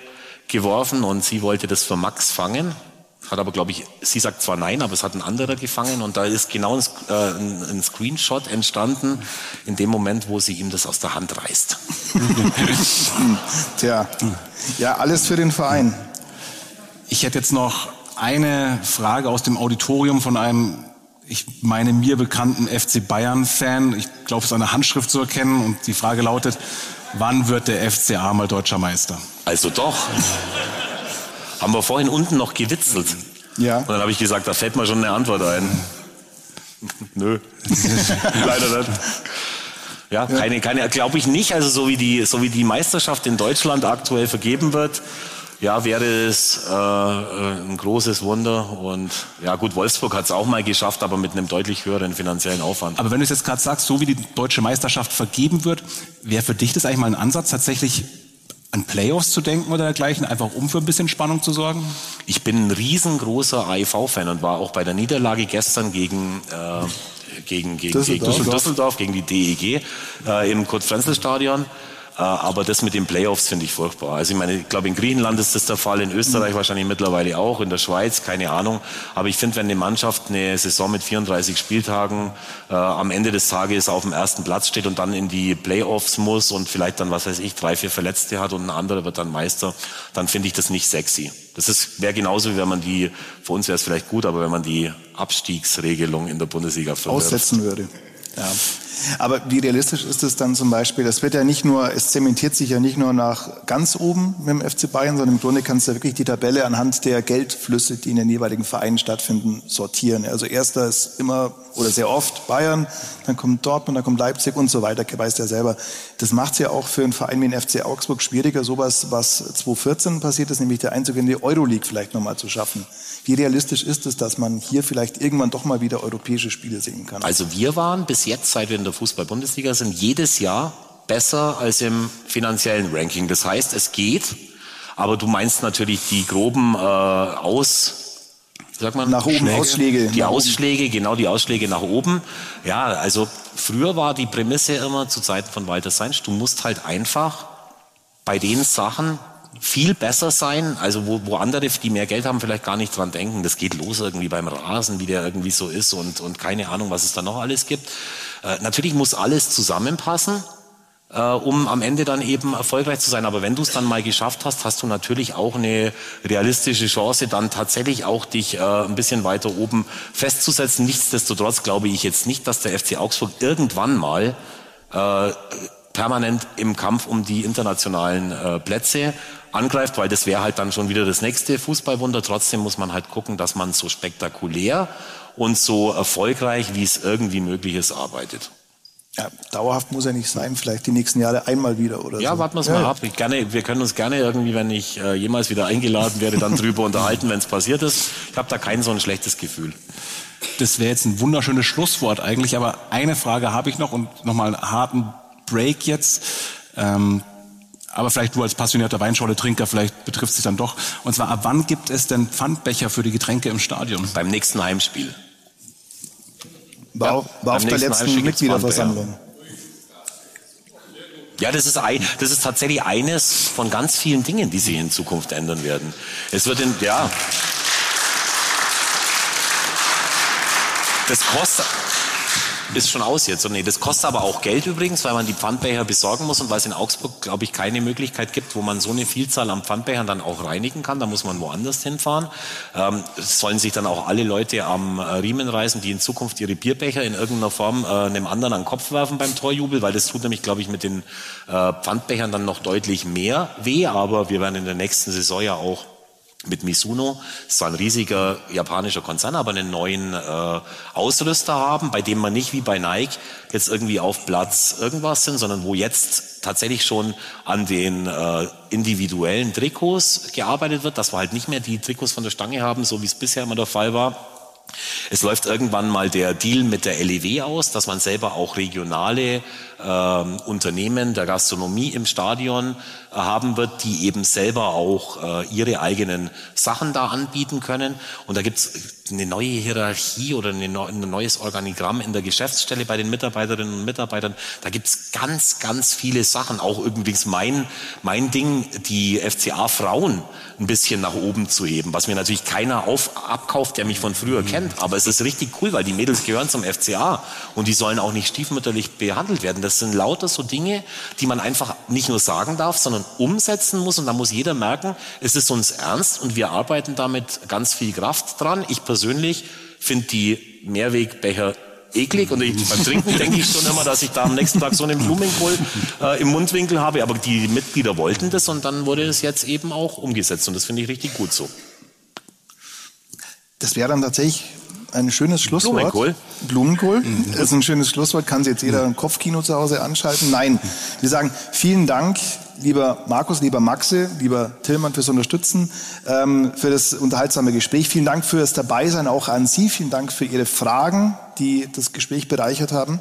geworfen und sie wollte das für Max fangen. Hat aber, glaube ich, sie sagt zwar nein, aber es hat ein anderer gefangen und da ist genau ein, äh, ein, Screenshot entstanden in dem Moment, wo sie ihm das aus der Hand reißt. Tja, ja, alles für den Verein. Ich hätte jetzt noch eine Frage aus dem Auditorium von einem, ich meine mir bekannten FC Bayern-Fan. Ich glaube, es ist eine Handschrift zu erkennen und die Frage lautet, wann wird der FCA mal deutscher Meister? Also doch. Haben wir vorhin unten noch gewitzelt. Ja. Und dann habe ich gesagt, da fällt mir schon eine Antwort ein. Nö. Leider nicht. Ja, keine, keine, glaube ich nicht. Also so wie die, so wie die Meisterschaft in Deutschland aktuell vergeben wird, ja, wäre es äh, ein großes Wunder. Und ja, gut, Wolfsburg hat es auch mal geschafft, aber mit einem deutlich höheren finanziellen Aufwand. Aber wenn du es jetzt gerade sagst, so wie die deutsche Meisterschaft vergeben wird, wäre für dich das eigentlich mal ein Ansatz, tatsächlich an Playoffs zu denken oder dergleichen, einfach um für ein bisschen Spannung zu sorgen? Ich bin ein riesengroßer AIV-Fan und war auch bei der Niederlage gestern gegen äh, gegen, gegen, Düsseldorf. gegen Düsseldorf, gegen die DEG äh, im Kurt-Frenzel-Stadion. Äh, aber das mit den Playoffs finde ich furchtbar. Also ich meine, ich glaube in Griechenland ist das der Fall, in Österreich mhm. wahrscheinlich mittlerweile auch, in der Schweiz, keine Ahnung. Aber ich finde, wenn eine Mannschaft eine Saison mit 34 Spieltagen äh, am Ende des Tages auf dem ersten Platz steht und dann in die Playoffs muss und vielleicht dann, was weiß ich, drei, vier Verletzte hat und ein anderer wird dann Meister, dann finde ich das nicht sexy. Das wäre genauso, wie wenn man die, für uns wäre es vielleicht gut, aber wenn man die Abstiegsregelung in der Bundesliga verwirft. Aussetzen würde. Ja. Aber wie realistisch ist es dann zum Beispiel? Das wird ja nicht nur, es zementiert sich ja nicht nur nach ganz oben mit dem FC Bayern, sondern im Grunde kannst du ja wirklich die Tabelle anhand der Geldflüsse, die in den jeweiligen Vereinen stattfinden, sortieren. Also erster ist immer oder sehr oft Bayern, dann kommt Dortmund, dann kommt Leipzig und so weiter, weißt ja selber. Das macht es ja auch für einen Verein wie den FC Augsburg schwieriger, sowas, was 2014 passiert ist, nämlich der Einzug in die Euroleague vielleicht nochmal zu schaffen. Wie realistisch ist es, dass man hier vielleicht irgendwann doch mal wieder europäische Spiele sehen kann? Also wir waren bis jetzt, seit wir in der Fußball-Bundesliga sind, jedes Jahr besser als im finanziellen Ranking. Das heißt, es geht, aber du meinst natürlich die groben äh, Aus Sag man, nach oben Schläge. Ausschläge. Die Ausschläge, oben. genau die Ausschläge nach oben. Ja, also früher war die Prämisse immer zu Zeiten von Walter Seinsch, du musst halt einfach bei den Sachen viel besser sein, also wo, wo andere, die mehr Geld haben, vielleicht gar nicht dran denken. Das geht los irgendwie beim Rasen, wie der irgendwie so ist und, und keine Ahnung, was es da noch alles gibt. Äh, natürlich muss alles zusammenpassen äh, um am Ende dann eben erfolgreich zu sein. Aber wenn du es dann mal geschafft hast, hast du natürlich auch eine realistische Chance, dann tatsächlich auch dich äh, ein bisschen weiter oben festzusetzen. Nichtsdestotrotz glaube ich jetzt nicht, dass der FC Augsburg irgendwann mal äh, permanent im Kampf um die internationalen äh, Plätze angreift, weil das wäre halt dann schon wieder das nächste Fußballwunder. Trotzdem muss man halt gucken, dass man so spektakulär und so erfolgreich, wie es irgendwie möglich ist, arbeitet. Ja, dauerhaft muss er nicht sein, vielleicht die nächsten Jahre einmal wieder oder ja, so. warten wir es ja. mal ab. Ich gerne, wir können uns gerne irgendwie, wenn ich äh, jemals wieder eingeladen werde, dann drüber unterhalten, wenn es passiert ist. Ich habe da kein so ein schlechtes Gefühl. Das wäre jetzt ein wunderschönes Schlusswort eigentlich, aber eine Frage habe ich noch und nochmal einen harten Break jetzt. Ähm, aber vielleicht du als passionierter Weinschorle-Trinker, vielleicht betrifft es dich dann doch. Und zwar, ab wann gibt es denn Pfandbecher für die Getränke im Stadion? Beim nächsten Heimspiel. War, ja, war auf der letzten Mitgliederversammlung. Ja, das ist, ein, das ist tatsächlich eines von ganz vielen Dingen, die sich in Zukunft ändern werden. Es wird in, ja. Das kostet, ist schon aus jetzt. Und nee, das kostet aber auch Geld übrigens, weil man die Pfandbecher besorgen muss und weil es in Augsburg, glaube ich, keine Möglichkeit gibt, wo man so eine Vielzahl an Pfandbechern dann auch reinigen kann. Da muss man woanders hinfahren. Ähm, sollen sich dann auch alle Leute am äh, Riemen reißen, die in Zukunft ihre Bierbecher in irgendeiner Form äh, einem anderen an den Kopf werfen beim Torjubel, weil das tut nämlich, glaube ich, mit den äh, Pfandbechern dann noch deutlich mehr weh. Aber wir werden in der nächsten Saison ja auch mit Misuno. Es war ein riesiger japanischer Konzern, aber einen neuen äh, Ausrüster haben, bei dem man nicht wie bei Nike jetzt irgendwie auf Platz irgendwas sind, sondern wo jetzt tatsächlich schon an den äh, individuellen Trikots gearbeitet wird, dass wir halt nicht mehr die Trikots von der Stange haben, so wie es bisher immer der Fall war. Es läuft irgendwann mal der Deal mit der LEW aus, dass man selber auch regionale äh, Unternehmen der Gastronomie im Stadion äh, haben wird, die eben selber auch äh, ihre eigenen Sachen da anbieten können. Und da gibt's eine neue Hierarchie oder eine, ein neues Organigramm in der Geschäftsstelle bei den Mitarbeiterinnen und Mitarbeitern. Da gibt's ganz, ganz viele Sachen. Auch übrigens mein, mein Ding, die FCA-Frauen ein bisschen nach oben zu heben, was mir natürlich keiner auf, abkauft, der mich von früher mhm. Kennt. Aber es ist richtig cool, weil die Mädels gehören zum FCA und die sollen auch nicht stiefmütterlich behandelt werden. Das sind lauter so Dinge, die man einfach nicht nur sagen darf, sondern umsetzen muss. Und da muss jeder merken, es ist uns ernst und wir arbeiten damit ganz viel Kraft dran. Ich persönlich finde die Mehrwegbecher eklig und ich, beim Trinken denke ich schon immer, dass ich da am nächsten Tag so einen Blumenkohl äh, im Mundwinkel habe. Aber die Mitglieder wollten das und dann wurde es jetzt eben auch umgesetzt und das finde ich richtig gut so. Das wäre dann tatsächlich ein schönes Schlusswort. Blumenkohl. Blumenkohl. Mhm. Das ist ein schönes Schlusswort. Kann sich jetzt jeder ein Kopfkino zu Hause anschalten? Nein. Wir sagen vielen Dank, lieber Markus, lieber Maxe, lieber Tillmann fürs Unterstützen, ähm, für das unterhaltsame Gespräch. Vielen Dank fürs Dabeisein auch an Sie. Vielen Dank für Ihre Fragen, die das Gespräch bereichert haben.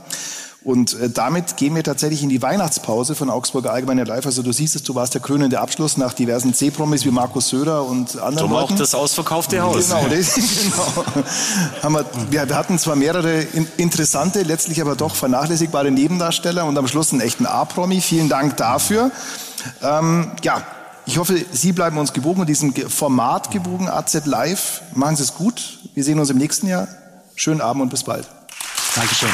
Und äh, damit gehen wir tatsächlich in die Weihnachtspause von Augsburger Allgemeine Live. Also du siehst es, du warst der krönende Abschluss nach diversen C-Promis wie Markus Söder und anderen Drum auch das ausverkaufte Haus. Genau, das, genau. Haben wir, wir, wir hatten zwar mehrere in, interessante, letztlich aber doch vernachlässigbare Nebendarsteller und am Schluss einen echten A-Promi. Vielen Dank dafür. Ähm, ja, ich hoffe, Sie bleiben uns gewogen und diesem Format gewogen, AZ Live. Machen Sie es gut. Wir sehen uns im nächsten Jahr. Schönen Abend und bis bald. Dankeschön.